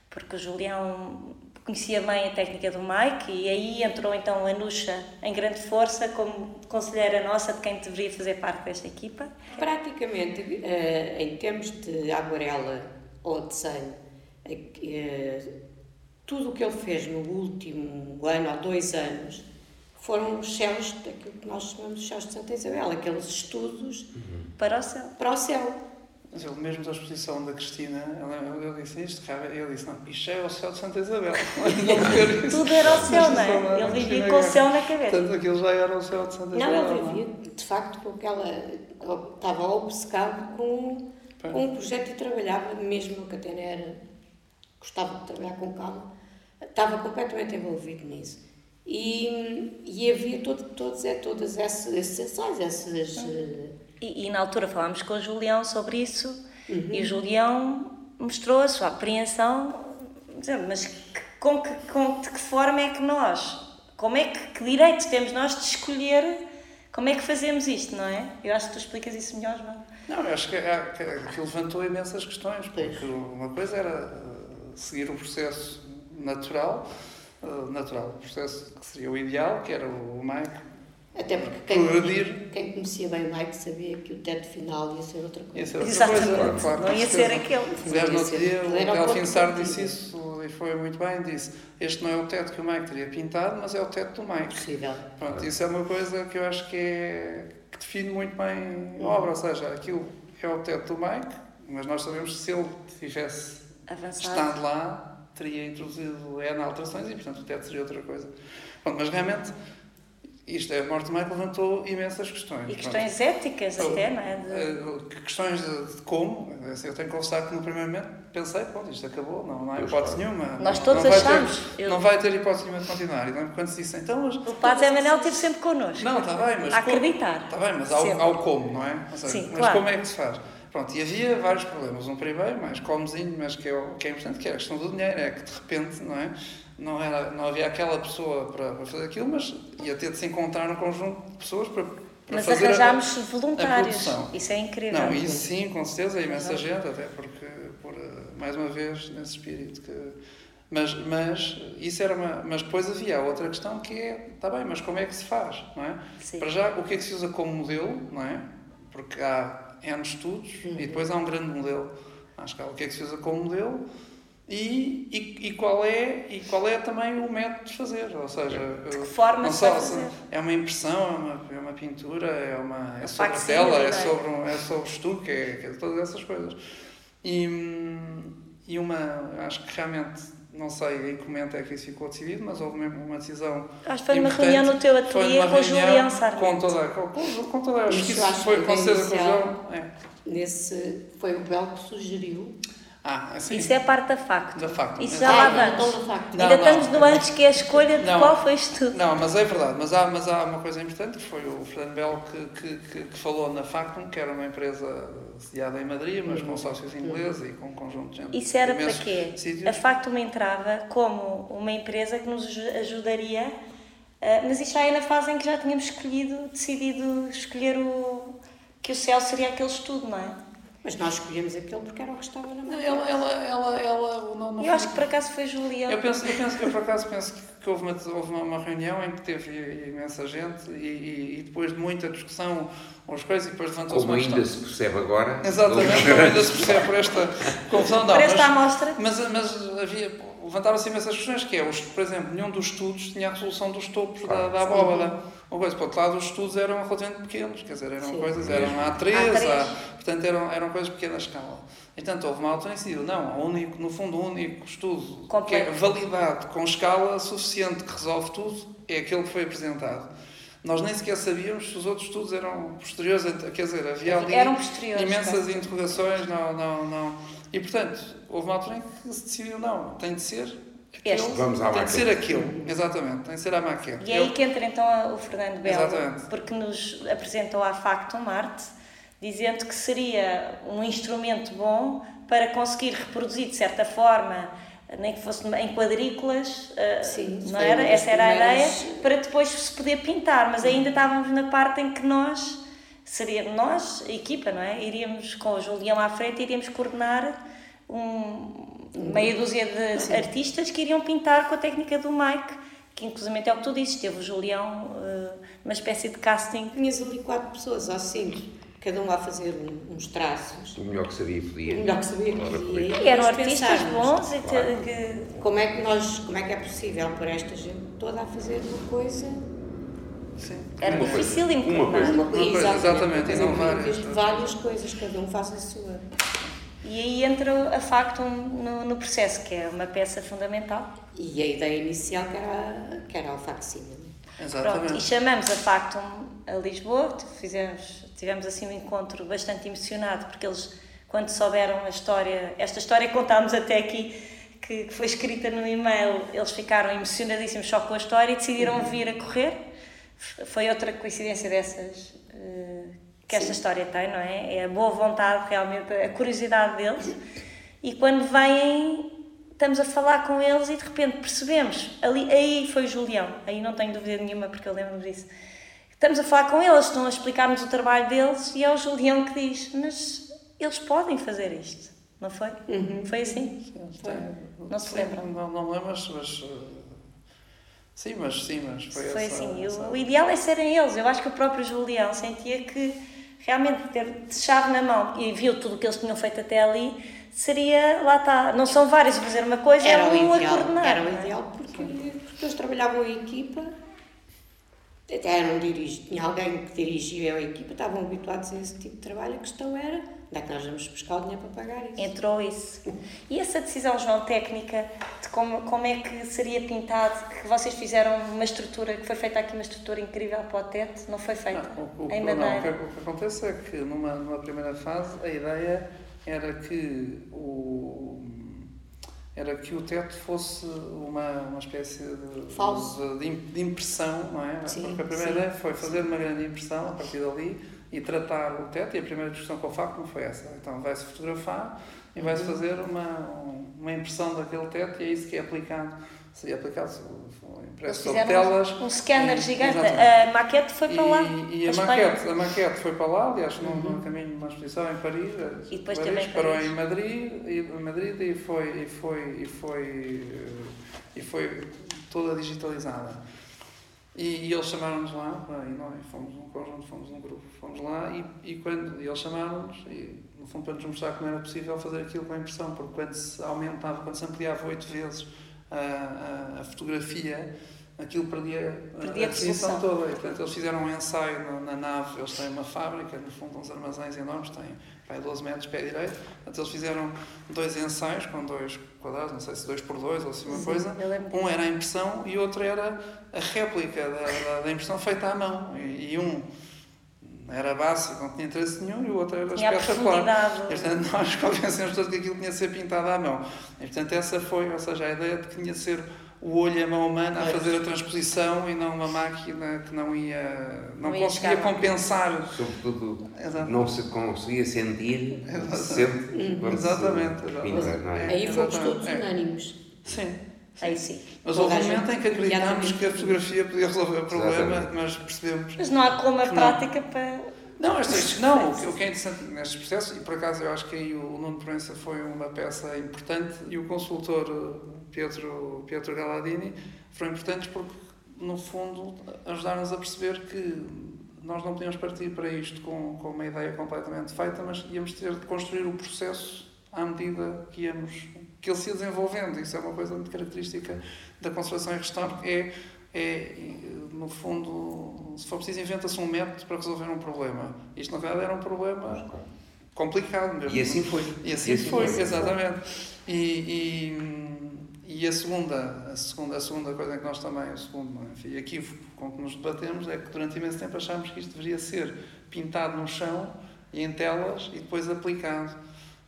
Speaker 2: porque o Julião conhecia bem a técnica do Mike e aí entrou então a Nuxa em grande força como conselheira nossa de quem deveria fazer parte desta equipa.
Speaker 4: Praticamente, eh, em termos de aguarela ou desenho, eh, tudo o que ele fez no último ano ou dois anos foram os céus, daquilo que nós chamamos de céus de Santa Isabel, aqueles estudos
Speaker 2: uhum. para o céu.
Speaker 4: Para o céu.
Speaker 3: Mas ele mesmo da exposição da Cristina, ele, ele disse isto, ele disse, não, isto é o céu de Santa Isabel. [LAUGHS]
Speaker 2: Tudo era o céu, não é? Ele vivia com o céu na cabeça.
Speaker 3: Portanto, aquilo já era o céu de Santa Isabel.
Speaker 4: Não, ele vivia, de facto, com aquela... Estava obcecado com, com um projeto e trabalhava, mesmo que até era... Gostava de trabalhar com calma. Estava completamente envolvido nisso. E, e havia todo, todos, é, todas essas, esses ensaios, essas...
Speaker 2: E, e, na altura falámos com o Julião sobre isso uhum. e o Julião mostrou a sua apreensão, mas que, com, que, com de que forma é que nós, como é que, que direitos temos nós de escolher como é que fazemos isto, não é? Eu acho que tu explicas isso melhor, João.
Speaker 3: Não, eu acho que, é, que, que levantou imensas questões, porque uma coisa era eh, seguir o processo natural, eh, natural, o processo que seria o ideal, que era o Mike
Speaker 4: até porque quem, quem conhecia bem o Mike sabia que o teto final ia ser outra coisa.
Speaker 3: Ia ser outra Exatamente. coisa, claro,
Speaker 2: não ia ser aquele.
Speaker 3: Aliás, no outro dia, o Delfim Sardo disse isso e foi muito bem. Disse: Este não é o teto que o Mike teria pintado, mas é o teto do Mike.
Speaker 4: Possível.
Speaker 3: Pronto, isso é uma coisa que eu acho que, é, que define muito bem a obra. Ou seja, aquilo é o teto do Mike, mas nós sabemos que se ele tivesse Avançado. estado lá, teria introduzido N alterações e, portanto, o teto seria outra coisa. Pronto, mas realmente isto é, a morte de Mike levantou imensas questões.
Speaker 2: E questões pronto. éticas até, não é? De...
Speaker 3: Eh, questões de, de como, assim, eu tenho que confessar que no primeiro momento pensei, pronto, isto acabou, não, não há hipótese nenhuma.
Speaker 2: Nós todos não achamos.
Speaker 3: Ter, eu... Não vai ter hipótese nenhuma de continuar. E quando se disse, então... Mas,
Speaker 2: o Padre Zé Manel esteve sempre connosco.
Speaker 3: Não, está bem, mas...
Speaker 2: A acreditar.
Speaker 3: Está bem, mas ao, ao, como, não é? Seja,
Speaker 2: Sim,
Speaker 3: mas
Speaker 2: claro.
Speaker 3: como é que se faz? Pronto, e havia vários problemas. Um primeiro, mais comozinho, mas que é, que é importante, que é a questão do dinheiro, é que de repente, não é? não, era, não havia aquela pessoa para, para fazer aquilo, mas ia ter de se encontrar um conjunto de pessoas para,
Speaker 2: mas arranjámos
Speaker 3: a,
Speaker 2: voluntários.
Speaker 3: A
Speaker 2: isso é incrível.
Speaker 3: Não, isso sim, com certeza, imensa Exato. gente, até porque, por, mais uma vez, nesse espírito que. Mas, mas isso era uma. Mas depois havia outra questão que é, está bem, mas como é que se faz, não é?
Speaker 2: Sim.
Speaker 3: Para já, o que é que se usa como modelo, não é? Porque há N estudos uhum. e depois há um grande modelo à escala. O que é que se usa como modelo? E, e, e, qual é, e qual é também o método de fazer, ou seja,
Speaker 2: de que forma
Speaker 3: só,
Speaker 2: fazer?
Speaker 3: é uma impressão, é uma, é uma pintura, é, uma, é sobre tela, é, é sobre, é sobre estuque, é, é todas essas coisas. E, e uma, acho que realmente, não sei em que momento é que isso ficou decidido, mas houve mesmo uma decisão.
Speaker 2: Acho que foi uma reunião no teu ateliê com o Julião
Speaker 3: Sarmento. Com toda, com, com, toda acho que isso foi com certeza com o João. É.
Speaker 4: Nesse, foi o Bel que sugeriu
Speaker 3: Ah, assim.
Speaker 2: Isso é a parte da facto.
Speaker 3: Da facto.
Speaker 2: Isso
Speaker 3: Exato.
Speaker 2: já lá vamos.
Speaker 4: então.
Speaker 3: Não,
Speaker 2: Ainda
Speaker 3: não.
Speaker 2: estamos no antes, que é a escolha de
Speaker 3: Não.
Speaker 2: qual foi isto.
Speaker 3: Não, mas é verdade. Mas há, mas há uma coisa importante, foi o Fernando Bell que, que, que, que falou na Factum, que era uma empresa sediada em Madrid, mas com sócios ingleses e com um conjunto de gente.
Speaker 2: Isso era para quê?
Speaker 3: sítios.
Speaker 2: A Factum entrava como uma empresa que nos aju- ajudaria, eh, mas isto já é na fase em que já tínhamos escolhido, decidido escolher o que o céu seria aquele estudo, não é?
Speaker 4: Mas nós escolhemos aquele porque era o que estava na mão.
Speaker 3: Ela, ela, ela, ela não, não
Speaker 2: Eu acho que por acaso foi Julião.
Speaker 3: Eu penso, eu penso, eu por acaso penso que, que houve, uma, houve uma, uma reunião em que teve imensa gente e, e, e depois de muita discussão, as coisas, e depois levantou-se
Speaker 1: Como ainda
Speaker 3: questão.
Speaker 1: se percebe agora.
Speaker 3: Exatamente, como ainda se percebe por esta confusão. Não,
Speaker 2: Para esta
Speaker 3: mas,
Speaker 2: amostra,
Speaker 3: mas, mas havia, levantaram-se imensas questões, que é, os, por exemplo, nenhum dos estudos tinha a resolução dos topos da,
Speaker 1: Claro.
Speaker 3: da abóbada. Uma coisa, por outro lado, os estudos eram relativamente pequenos, quer dizer, eram
Speaker 4: Sim.
Speaker 3: coisas, eram A3,
Speaker 2: A3.
Speaker 3: A, portanto, eram, eram coisas de pequena escala. Entanto, houve uma altura em decidiu, não, o único, no fundo, o único estudo que é
Speaker 2: Completo.
Speaker 3: validado com escala suficiente que resolve tudo é aquele que foi apresentado. Nós nem sequer sabíamos se os outros estudos eram posteriores, quer dizer, havia ali imensas interrogações, não, não, não. E portanto, houve uma altura em que se decidiu, não, tem de ser
Speaker 2: Este.
Speaker 1: Vamos à
Speaker 3: tem de ser aquilo, exatamente, tem de ser a maquete.
Speaker 2: E é aí que entra então o Fernando Belo,
Speaker 3: Exatamente.
Speaker 2: porque nos apresentou a Factum Arte, dizendo que seria um instrumento bom para conseguir reproduzir de certa forma, nem que fosse em quadrículas, eh,
Speaker 4: Sim,
Speaker 2: não era? Essa era a ideia, para depois se poder pintar, mas ainda estávamos na parte em que nós, seria nós, a equipa, não é? Iríamos com o Julião à frente, iríamos coordenar um, meia dúzia de artistas que iriam pintar com a técnica do Mike, que inclusive é o que tu dizes, teve o Julião, eh, uma espécie de casting.
Speaker 4: Tinhas ali quatro pessoas, ou cinco, cada um a fazer uns traços.
Speaker 1: O melhor que sabia
Speaker 4: O
Speaker 1: podia.
Speaker 4: melhor que sabia podia.
Speaker 2: E eram artistas bons e
Speaker 1: Claro.
Speaker 2: que
Speaker 4: Como é que nós, como é que é possível para esta gente toda a fazer uma coisa?
Speaker 3: Sim.
Speaker 2: era
Speaker 1: Uma coisa,
Speaker 2: difícil
Speaker 1: uma
Speaker 2: encontrar.
Speaker 1: coisa.
Speaker 3: Uma coisa, exatamente, e
Speaker 4: dizer,
Speaker 3: não várias.
Speaker 4: várias, várias coisas, cada um faz a sua.
Speaker 2: E aí entra a Factum no, no processo, que é uma peça fundamental.
Speaker 4: E a ideia inicial que era, que era o facsímile.
Speaker 2: Pronto, e
Speaker 3: Exatamente.
Speaker 2: chamamos a Factum a Lisboa, fizemos, tivemos assim um encontro bastante emocionado, porque eles, quando souberam a história, esta história que contámos até aqui, que, que foi escrita no e-mail, eles ficaram emocionadíssimos só com a história e decidiram vir a correr. Foi outra coincidência dessas eh, que esta história tem, não é? É a boa vontade, realmente, a curiosidade deles. E quando vêm, estamos a falar com eles e de repente percebemos, ali, aí foi o Julião, aí não tenho dúvida nenhuma porque eu lembro-me disso. Estamos a falar com eles, estão a explicar-nos o trabalho deles e é o Julião que diz: Mas eles podem fazer isto, não foi? Foi assim? Não se
Speaker 3: Sim,
Speaker 2: lembram?
Speaker 3: Não, não mas. mas, uh, Sim, mas sim, mas foi,
Speaker 2: Foi
Speaker 3: essa,
Speaker 2: assim.
Speaker 3: essa-
Speaker 2: O, o ideal é serem eles. Eu acho que o próprio Julião sentia que realmente ter de chave na mão e viu tudo o que eles tinham feito até ali, seria, lá está, não são vários a fazer uma coisa,
Speaker 4: Era
Speaker 2: é um a
Speaker 4: ideal,
Speaker 2: coordenar.
Speaker 4: era o
Speaker 2: é?
Speaker 4: ideal porque, porque eles trabalhavam em equipa, até eram dirige, tinha alguém que dirigia a equipa, estavam habituados a esse tipo de trabalho. A questão era onde é que nós vamos buscar o dinheiro para pagar isso.
Speaker 2: Entrou isso. E essa decisão, João, técnica, de como, como é que seria pintado, que vocês fizeram uma estrutura, que foi feita aqui uma estrutura incrível para o teto, não foi feita
Speaker 3: Não, o, o,
Speaker 2: em
Speaker 3: não, o, que,
Speaker 2: madeira.
Speaker 3: o que acontece é que numa, numa primeira fase a ideia era que o, era que o teto fosse uma, uma espécie de,
Speaker 4: Falso.
Speaker 3: de, de impressão, não é?
Speaker 4: Sim,
Speaker 3: Porque a primeira
Speaker 4: sim.
Speaker 3: ideia foi fazer uma grande impressão a partir dali e tratar o teto, e a primeira discussão com o não foi essa. Então vai-se fotografar e vai-se
Speaker 4: Uhum.
Speaker 3: fazer uma, uma impressão daquele teto e é isso que é aplicado. Seria aplicado, impresso sobre telas.
Speaker 2: um scanner
Speaker 3: e-
Speaker 2: gigante.
Speaker 3: exatamente.
Speaker 2: A maquete foi para lá.
Speaker 3: E, e a, maquete, a maquete foi para lá, aliás, no, no caminho de uma exposição em Paris.
Speaker 2: E depois
Speaker 3: Paris,
Speaker 2: também
Speaker 3: parou
Speaker 2: Paris.
Speaker 3: em Madrid, e, Madrid e foi, e foi, e foi, eh, e foi toda digitalizada. E, e eles chamaram-nos lá, e nós fomos um conjunto, fomos um grupo, fomos lá e, e quando e eles chamaram-nos, e, no fundo para nos mostrar como era possível fazer aquilo com a impressão, porque quando se aumentava, quando se ampliava oito vezes a, a, a fotografia, aquilo perdia,
Speaker 2: Perdia
Speaker 3: a
Speaker 2: resolução.
Speaker 3: toda. E, portanto, eles fizeram um ensaio na, na nave, eles têm uma fábrica, no fundo, uns armazéns enormes, têm vai, 12 metros pé direito. Portanto, eles fizeram dois ensaios com dois quadrados, não sei se dois por dois ou assim uma
Speaker 2: Sim,
Speaker 3: coisa. Um era a impressão e outro era a réplica da, da, da impressão feita à mão. E, e um era básico, não tinha interesse nenhum, e o outro era espetacular. E, portanto, nós [LAUGHS] convencemos todos que aquilo tinha de ser pintado à mão. E, portanto, essa foi, ou seja, a ideia de que tinha de ser o olho e a mão humana a
Speaker 4: Pois.
Speaker 3: fazer a transposição e não uma máquina que não ia, não,
Speaker 2: Não ia
Speaker 3: conseguia
Speaker 2: lá.
Speaker 3: compensar.
Speaker 1: Sobretudo,
Speaker 3: Exato.
Speaker 1: não se conseguia sentir, sempre quando
Speaker 3: Exatamente,
Speaker 1: se
Speaker 3: exatamente.
Speaker 1: pinta, não é?
Speaker 4: Aí fomos
Speaker 3: Exatamente.
Speaker 4: todos
Speaker 3: É.
Speaker 4: unânimes.
Speaker 3: Sim.
Speaker 2: Aí sim.
Speaker 3: Mas houve
Speaker 4: a
Speaker 3: um momento em que acreditámos que a fotografia podia resolver o problema,
Speaker 1: Exatamente.
Speaker 3: mas percebemos
Speaker 2: Mas não há como a
Speaker 3: Não.
Speaker 2: prática para.
Speaker 3: Não, estas, não o, que, o que é interessante nestes processos, e por acaso eu acho que aí o Nuno Proença foi uma peça importante e o consultor Pietro, Pietro Galadini foram importantes porque, no fundo, ajudaram-nos a perceber que nós não podíamos partir para isto com, com uma ideia completamente feita, mas íamos ter de construir o processo à medida que íamos que ele se ia desenvolvendo. Isso é uma coisa muito característica da conservação e restauro, é, é no fundo, se for preciso, inventa-se um método para resolver um problema. Isto, na verdade, era um problema complicado mesmo.
Speaker 1: E assim foi.
Speaker 3: E assim, foi, exatamente. E, e, e a, segunda, a, segunda, a segunda coisa em que nós também, o segundo enfim, equívoco com que nos debatemos é que durante imenso tempo achámos que isto deveria ser pintado no chão e em telas e depois aplicado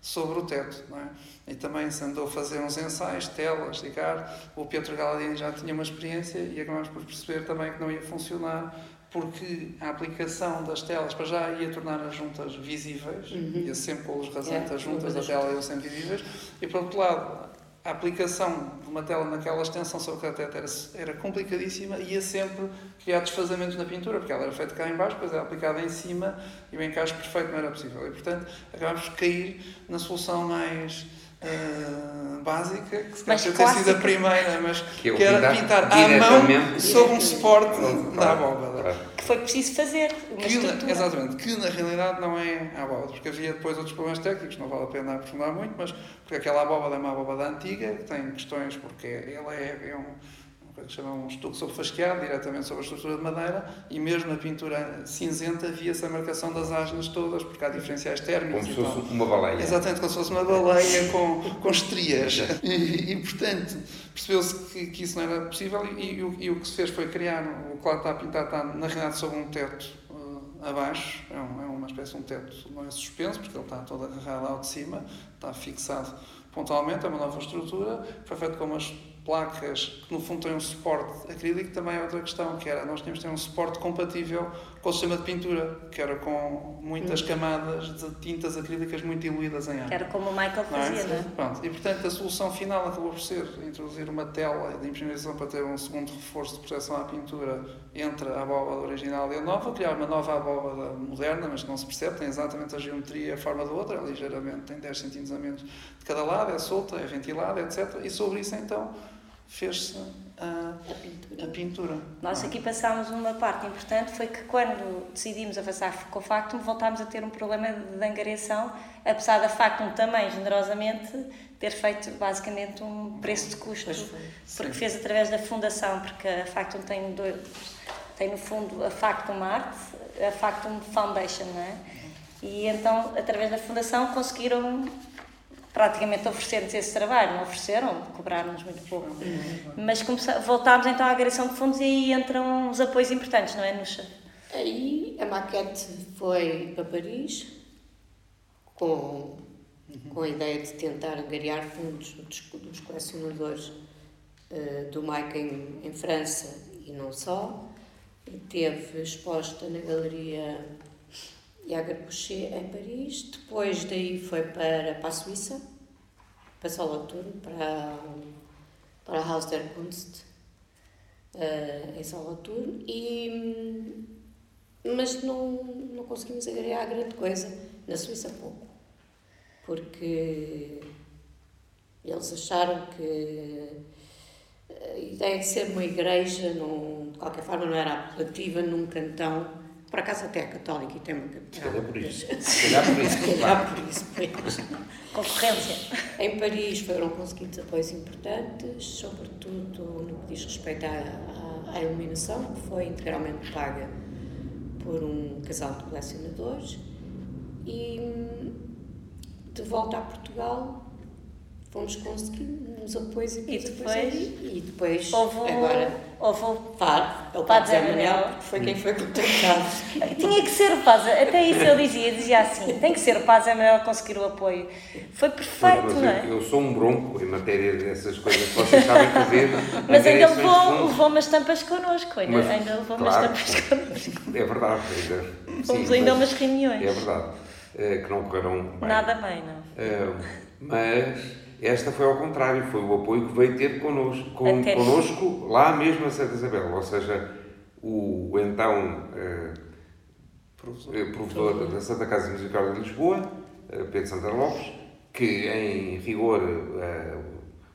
Speaker 3: sobre o teto. Não é? E também se andou a fazer uns ensaios, telas, ligar. O Pietro Galadini já tinha uma experiência e acabámos por perceber também que não ia funcionar porque a aplicação das telas para já ia tornar as juntas visíveis,
Speaker 4: Uhum.
Speaker 3: ia sempre luz rasante
Speaker 4: É,
Speaker 3: as juntas da tela iam sempre visíveis, e por outro lado, a aplicação de uma tela naquela extensão sobre o teto era, era complicadíssima e ia sempre criar desfazamentos na pintura, porque ela era feita cá em baixo, depois era aplicada em cima e o encaixe perfeito não era possível. E portanto, acabámos por cair na solução mais ah, básica, que se calhar ter sido a primeira, mas
Speaker 1: Que
Speaker 3: que era
Speaker 1: pintar
Speaker 3: à mão
Speaker 1: diretamente.
Speaker 3: sob um suporte da abóbada.
Speaker 1: claro.
Speaker 2: que foi preciso fazer. Uma
Speaker 3: Que, na-
Speaker 2: estrutura.
Speaker 3: exatamente, que na realidade não é a abóbada, porque havia depois outros problemas técnicos, não vale a pena aprofundar muito, mas porque aquela abóbada é uma abóbada antiga, que tem questões, porque ela é, é um, que chama um estuque sobrefastiado, diretamente sobre a estrutura de madeira, e mesmo na pintura cinzenta havia-se a marcação das asnas todas, porque há diferenciais
Speaker 1: Como
Speaker 3: térmicos
Speaker 1: se
Speaker 3: e tal.
Speaker 1: fosse uma baleia.
Speaker 3: Exatamente, como se fosse uma baleia com, com estrias. E, e, portanto, percebeu-se que, que isso não era possível e, e o, e o que se fez foi criar, o que lá está pintado está na realidade sobre um teto eh, abaixo, é, um- é uma espécie de um teto, não é suspenso, porque ele está todo agarrado ao de cima, está fixado pontualmente, é uma nova estrutura, foi feito com umas placas que no fundo têm um suporte acrílico, também é outra questão, que era, nós tínhamos de ter um suporte compatível com o sistema de pintura, que era com muitas camadas de tintas acrílicas muito diluídas em água.
Speaker 2: era como o Michael
Speaker 3: é?
Speaker 2: fazia, não é?
Speaker 3: Pronto, e portanto a solução final acabou por ser introduzir uma tela de imprimação para ter um segundo reforço de proteção à pintura entre a abóbada original e a nova, criar uma nova abóbada moderna, mas que não se percebe, tem exatamente a geometria e a forma da outra, é ligeiramente, tem 10 centímetros a menos de cada lado, é solta, é ventilada, etc. E sobre isso então fez-se a,
Speaker 4: A pintura.
Speaker 3: a pintura.
Speaker 2: Nós aqui passámos uma parte importante, foi que quando decidimos avançar com o Factum, voltámos a ter um problema de angariação, apesar da Factum também, generosamente, ter feito basicamente um preço de custo, porque fez através da fundação, porque a Factum tem, dois, tem no fundo a Factum Art, a Factum Foundation, não é? E então, através da fundação, conseguiram praticamente oferecer-nos esse trabalho, não ofereceram, cobraram-nos muito pouco. Mas voltámos então à agregação de fundos e aí entram os apoios importantes, não é, Nuxa?
Speaker 4: Aí a maquete foi para Paris com, com a ideia de tentar angariar fundos dos, dos colecionadores eh, do Mike em, em França e não só. Teve exposta na Galeria Jager Boucher em Paris. Depois daí foi para, para a Suíça, para Solothurn, para, para a Haus der Kunst eh, em Solothurn. E, mas não, não conseguimos agregar grande coisa. Na Suíça, pouco. Porque eles acharam que a ideia de ser uma igreja, não, de qualquer forma, não era apelativa num cantão. Por acaso, até é católica e tem uma
Speaker 1: Se
Speaker 4: capital.
Speaker 1: calhar por isso. [LAUGHS] Se calhar por isso.
Speaker 4: Se calhar por isso.
Speaker 2: Concorrência.
Speaker 4: Em Paris foram conseguidos apoios importantes, sobretudo no que diz respeito à, à, à iluminação, que foi integralmente paga por um casal de colecionadores. E hum, de volta a Portugal, fomos conseguindo uns apoios aqui
Speaker 2: E depois?
Speaker 4: e depois
Speaker 2: Houve
Speaker 4: agora
Speaker 2: houve o
Speaker 4: Fado, é o
Speaker 2: Padre
Speaker 4: Padre Zé
Speaker 2: Zé
Speaker 4: Manuel,
Speaker 2: Manuel.
Speaker 4: porque foi quem foi contratado. [LAUGHS]
Speaker 2: Tinha que ser o Paz, até isso eu dizia, dizia assim, tem que ser o Paz é melhor conseguir o apoio. Foi perfeito,
Speaker 1: Mas
Speaker 2: não
Speaker 1: eu,
Speaker 2: é?
Speaker 1: eu sou um bronco em matéria dessas coisas que vocês sabem fazer. [LAUGHS]
Speaker 2: Mas ainda levou, levou umas tampas connosco, ainda,
Speaker 1: Mas,
Speaker 2: ainda levou
Speaker 1: claro.
Speaker 2: umas tampas connosco.
Speaker 1: É verdade, ainda. [LAUGHS]
Speaker 2: Fomos ainda umas reuniões.
Speaker 1: É verdade. eh, que não correram bem.
Speaker 2: Nada bem, não.
Speaker 1: Eh, mas esta foi ao contrário, foi o apoio que veio ter connosco, connosco lá mesmo a Santa Isabel. Ou seja, o então eh,
Speaker 3: Professor.
Speaker 1: eh, provedor da Santa Casa Misericórdia de Lisboa, Pedro Santa Lopes, que em rigor eh,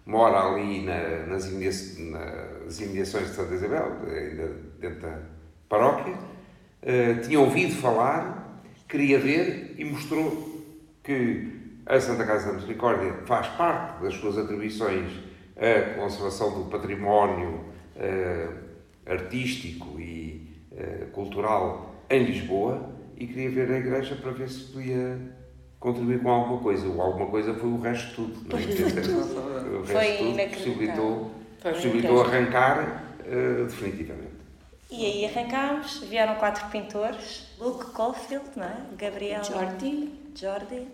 Speaker 1: mora ali na- nas, imediações, nas imediações de Santa Isabel, ainda dentro da paróquia, eh, tinha ouvido falar, queria ver e mostrou que a Santa Casa da Misericórdia faz parte das suas atribuições a conservação do património eh, artístico e eh, cultural em Lisboa e queria ver a igreja para ver se podia contribuir com alguma coisa. O alguma coisa foi o resto de tudo. não é? O resto
Speaker 2: Foi
Speaker 1: de tudo possibilitou,
Speaker 4: Foi
Speaker 1: possibilitou arrancar eh, definitivamente.
Speaker 2: E aí arrancámos, vieram quatro pintores, Luke Caulfield, não é? Gabriel
Speaker 4: Jordi,
Speaker 2: Jordi,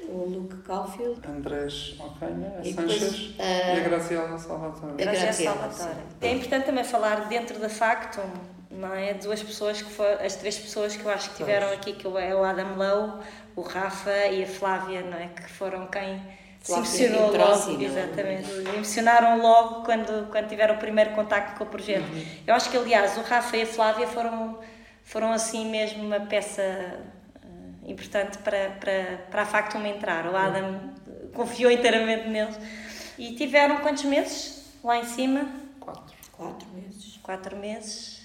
Speaker 4: o Luke Caulfield
Speaker 3: Andrés Ocanha, a
Speaker 4: e
Speaker 3: Sanches
Speaker 4: depois ah,
Speaker 3: e a Graciela Salvatore.
Speaker 4: A
Speaker 2: Graciela Salvatore. É importante também falar dentro da Factum, não é? Duas pessoas que foram, as três pessoas que eu acho que tiveram aqui, que é o Adam Lowe, o Rafa e a Flávia, não é? Que foram quem se
Speaker 4: Flávia
Speaker 2: emocionou
Speaker 4: Introsi,
Speaker 2: logo.
Speaker 4: é?
Speaker 2: Exatamente. Emocionaram logo quando, quando tiveram o primeiro contacto com o projeto.
Speaker 4: Uhum.
Speaker 2: Eu acho que, aliás, o Rafa e a Flávia foram, foram assim mesmo uma peça eh, importante para, para, para a Factum entrar. O Adam confiou inteiramente neles. E tiveram quantos meses lá em cima?
Speaker 3: Quatro.
Speaker 4: quatro meses.
Speaker 2: quatro meses.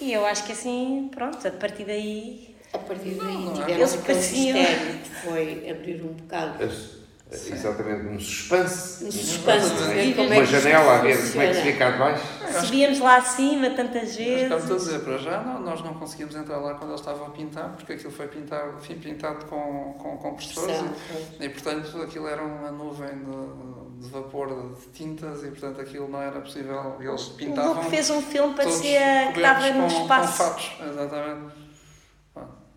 Speaker 2: E eu acho que assim, pronto, a partir daí.
Speaker 4: A partir daí
Speaker 3: Não, não
Speaker 2: Eles
Speaker 4: aquele
Speaker 2: pareciam-
Speaker 4: mistério que foi abrir um bocado.
Speaker 1: As- Exatamente, um suspense.
Speaker 4: Um suspense
Speaker 1: não é? Uma
Speaker 4: é isto
Speaker 1: janela a ver como é que se
Speaker 4: funciona.
Speaker 1: vê cá de baixo.
Speaker 2: Subíamos lá acima tantas
Speaker 3: Mas estamos a
Speaker 2: vezes.
Speaker 3: dizer, para já não, nós não conseguimos entrar lá quando eles estavam a pintar, porque aquilo foi pintado, enfim, pintado com, com compressores e, e, portanto aquilo era uma nuvem de, de vapor de tintas e portanto aquilo não era possível. Eles
Speaker 2: O
Speaker 3: pintavam
Speaker 2: Luke fez um filme, parecia que estava no espaço.
Speaker 3: Com fatos, exatamente.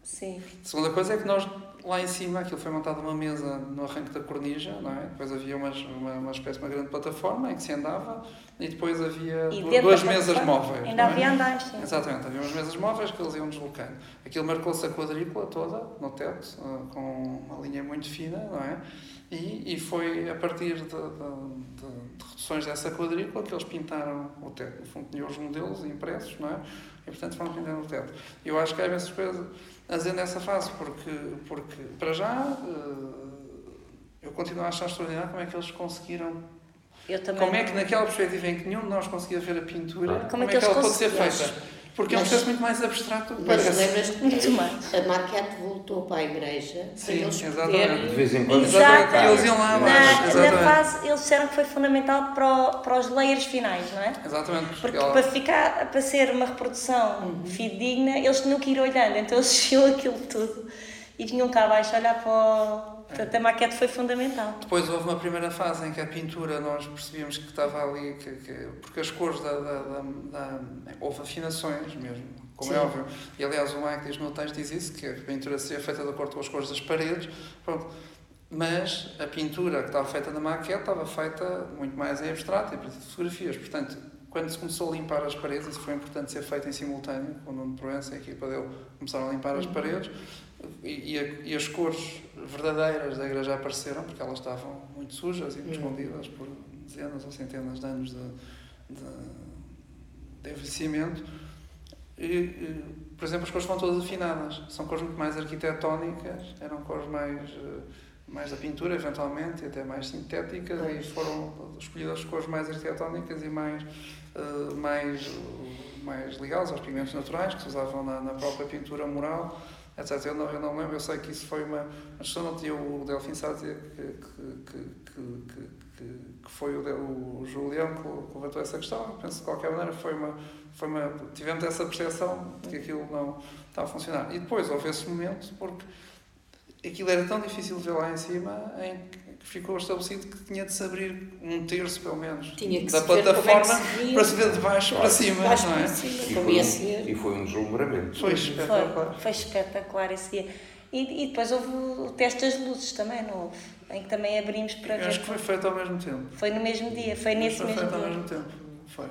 Speaker 2: Sim.
Speaker 3: A segunda coisa é que nós, lá em cima, aquilo foi montado uma mesa no arranque da cornija, não é? Depois havia umas, uma, uma espécie de uma grande plataforma em que se andava e depois havia
Speaker 2: E
Speaker 3: duas mesas móveis.
Speaker 2: Ainda
Speaker 3: é?
Speaker 2: havia andares, sim.
Speaker 3: Exatamente, havia umas mesas móveis que eles iam deslocando. Aquilo marcou-se a quadrícula toda, no teto, ah, com uma linha muito fina, não é? E, e foi a partir de, de- de- de reduções dessa quadrícula que eles pintaram o teto. No fundo, tinham os modelos impressos, não é? E, portanto, foram pintando o teto. Eu acho que há imensas coisas a dizer nessa fase, porque, porque para já, eh, eu continuo a achar extraordinário como é que eles conseguiram. Como é que naquela perspectiva em que nenhum de nós conseguia ver a pintura, como, é que,
Speaker 2: eles
Speaker 3: ela pode ser feita? Porque é um
Speaker 4: Mas-
Speaker 3: processo muito mais abstrato do que
Speaker 4: Mas
Speaker 3: parece.
Speaker 4: lembras-te
Speaker 2: Muito mais.
Speaker 4: a maquete voltou para a igreja
Speaker 3: Sim,
Speaker 4: eles
Speaker 3: exatamente.
Speaker 1: De vez em quando.
Speaker 3: Exatamente, e eles iam lá
Speaker 2: Na,
Speaker 3: abaixo,
Speaker 2: na fase, eles disseram que foi fundamental para, o- para os layers finais, não é?
Speaker 3: Exatamente, porque,
Speaker 2: Porque
Speaker 3: ela-
Speaker 2: para ficar, para ser uma reprodução fidedigna, eles tinham que ir olhando, então eles [LAUGHS] viam aquilo tudo e vinham cá abaixo olhar para o... Portanto, a maquete foi fundamental.
Speaker 3: Depois houve uma primeira fase em que a pintura nós percebíamos que estava ali, que, que- porque as cores da, da, da- da- Houve afinações mesmo, como é
Speaker 4: Sim.
Speaker 3: óbvio. E aliás o Mike diz no texto diz isso, que a pintura seria feita de acordo com as cores das paredes. Pronto. Mas a pintura que estava feita na maquete estava feita muito mais em abstrato, em fotografias. Portanto, quando se começou a limpar as paredes, isso foi importante ser feito em simultâneo, com o Nuno Proença e a equipa dele começaram a limpar as paredes, e, a- e as cores verdadeiras da igreja apareceram, porque elas estavam muito sujas e muito escondidas por dezenas ou centenas de anos de, de, de envelhecimento. E, e, por exemplo, as cores foram todas afinadas. São cores muito mais arquitetónicas, eram cores mais, eh, mais da pintura, eventualmente, e até mais sintéticas, e foram escolhidas as cores mais arquitetónicas e mais, eh, mais, mais ligadas aos pigmentos naturais que se usavam na, na própria pintura mural, etc. Eu não, eu não lembro, eu sei que isso foi uma. Mas só não tinha o Delfim Sá dizer que, que, que, que, foi o, o Julião que levantou essa questão. Eu penso de qualquer maneira foi uma, foi uma. Tivemos essa percepção de que aquilo não estava a funcionar. E depois houve esse momento, porque aquilo era tão difícil de ver lá em cima em que ficou estabelecido que tinha de se abrir um terço, pelo menos,
Speaker 4: Tinha que
Speaker 3: da
Speaker 4: se ver
Speaker 3: plataforma
Speaker 4: como é que se via.
Speaker 3: para se ver de baixo
Speaker 1: Claro.
Speaker 3: para cima,
Speaker 4: Baixo
Speaker 3: não é?
Speaker 4: para cima,
Speaker 1: E foi, um,
Speaker 4: ser.
Speaker 1: e foi um deslumbramento.
Speaker 3: Foi espetacular.
Speaker 2: Foi, foi espetacular esse dia. E, e depois houve o teste das luzes também, não houve? Em que também abrimos para
Speaker 3: Eu
Speaker 2: ver.
Speaker 3: acho que foi feito ao mesmo tempo.
Speaker 2: Foi no mesmo dia, foi nesse
Speaker 3: foi
Speaker 2: mesmo
Speaker 3: feito ao
Speaker 2: dia.
Speaker 3: mesmo tempo. Foi.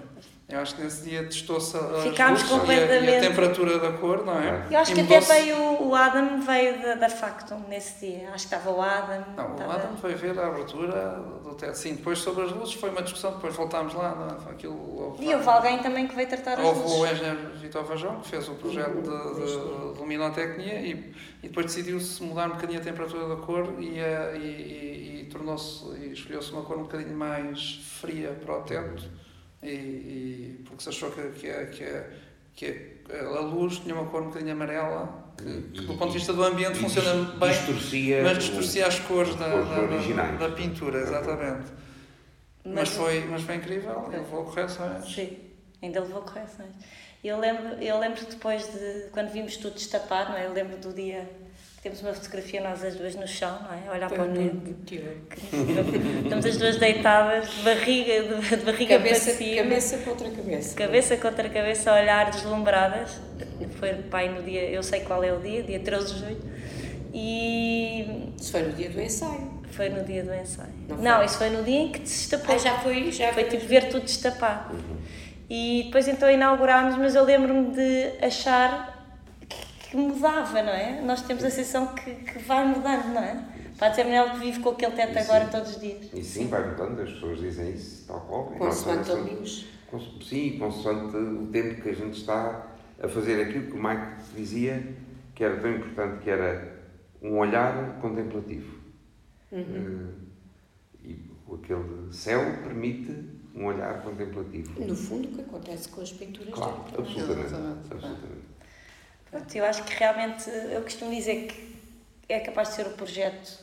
Speaker 3: Eu acho que nesse dia testou-se
Speaker 2: Ficámos
Speaker 3: luzes e a- E, a, temperatura da cor, não é?
Speaker 2: Eu acho
Speaker 3: E
Speaker 2: que até veio o Adam veio da, da Factum nesse dia. Acho que estava o Adam.
Speaker 3: Não, o
Speaker 2: estava-
Speaker 3: Adam foi ver a abertura do teto. Sim, depois sobre as luzes foi uma discussão, depois voltámos lá. Não, é? Foi aquilo, houve,
Speaker 2: E houve alguém também que veio tratar as
Speaker 3: houve o
Speaker 2: luzes.
Speaker 3: engenheiro Vitor Vajão, que fez o projeto de, de, de luminotecnia e, e depois decidiu-se mudar um bocadinho a temperatura da cor e, a- e, e, e tornou-se, e escolheu-se uma cor um bocadinho mais fria para o teto, e, e- porque se achou que, que, a- que, a- que a, a luz tinha uma cor um bocadinho amarela, que, que do ponto de vista do ambiente
Speaker 1: E
Speaker 3: funciona bem.
Speaker 1: Distorcia,
Speaker 3: Mas
Speaker 1: o-
Speaker 3: distorcia as cores da,
Speaker 1: cores
Speaker 3: da, da-
Speaker 1: originais.
Speaker 3: da pintura, exatamente. Mas, foi, mas foi incrível, ele levou correções.
Speaker 2: Sim, ainda levou correções. Eu lembro, eu lembro depois de quando vimos tudo destapado, não é? Eu lembro do dia temos uma fotografia nós as duas no chão, não é? Olhar
Speaker 4: Foi
Speaker 2: para o.
Speaker 4: Tiago. [LAUGHS]
Speaker 2: Estamos as duas deitadas, de barriga, de, de barriga
Speaker 4: Cabeça,
Speaker 2: para cima.
Speaker 4: cabeça contra cabeça.
Speaker 2: Cabeça contra cabeça, a olhar deslumbradas. Foi pai no dia, eu sei qual é o dia, dia 13 de julho. E
Speaker 4: Isso foi no dia do ensaio.
Speaker 2: foi no dia do ensaio.
Speaker 4: Não
Speaker 2: Não,
Speaker 4: foi?
Speaker 2: isso foi no dia em que se destapou.
Speaker 4: Ah, já foi, já
Speaker 2: Foi tipo ver tudo destapado. E depois então inaugurámos, mas eu lembro-me de achar que, mudava, não é? Nós temos a sensação que, que vai mudando, não é? Pode ser melhor que vive com aquele teto
Speaker 1: Sim.
Speaker 2: agora todos os dias.
Speaker 1: E sim, vai mudando, as pessoas dizem isso, tal qual. E
Speaker 4: Consoante a
Speaker 1: nós-
Speaker 4: luz.
Speaker 1: cons- Sim, consoante o tempo que a gente está a fazer aquilo que o Mike dizia que era tão importante, que era um olhar contemplativo.
Speaker 4: Uhum.
Speaker 1: Eh, e aquele céu permite um olhar contemplativo.
Speaker 4: No fundo, o que acontece com as pinturas
Speaker 1: Claro, absolutamente. Absolutamente.
Speaker 2: Pronto, eu acho que realmente, eu costumo dizer que é capaz de ser o projeto,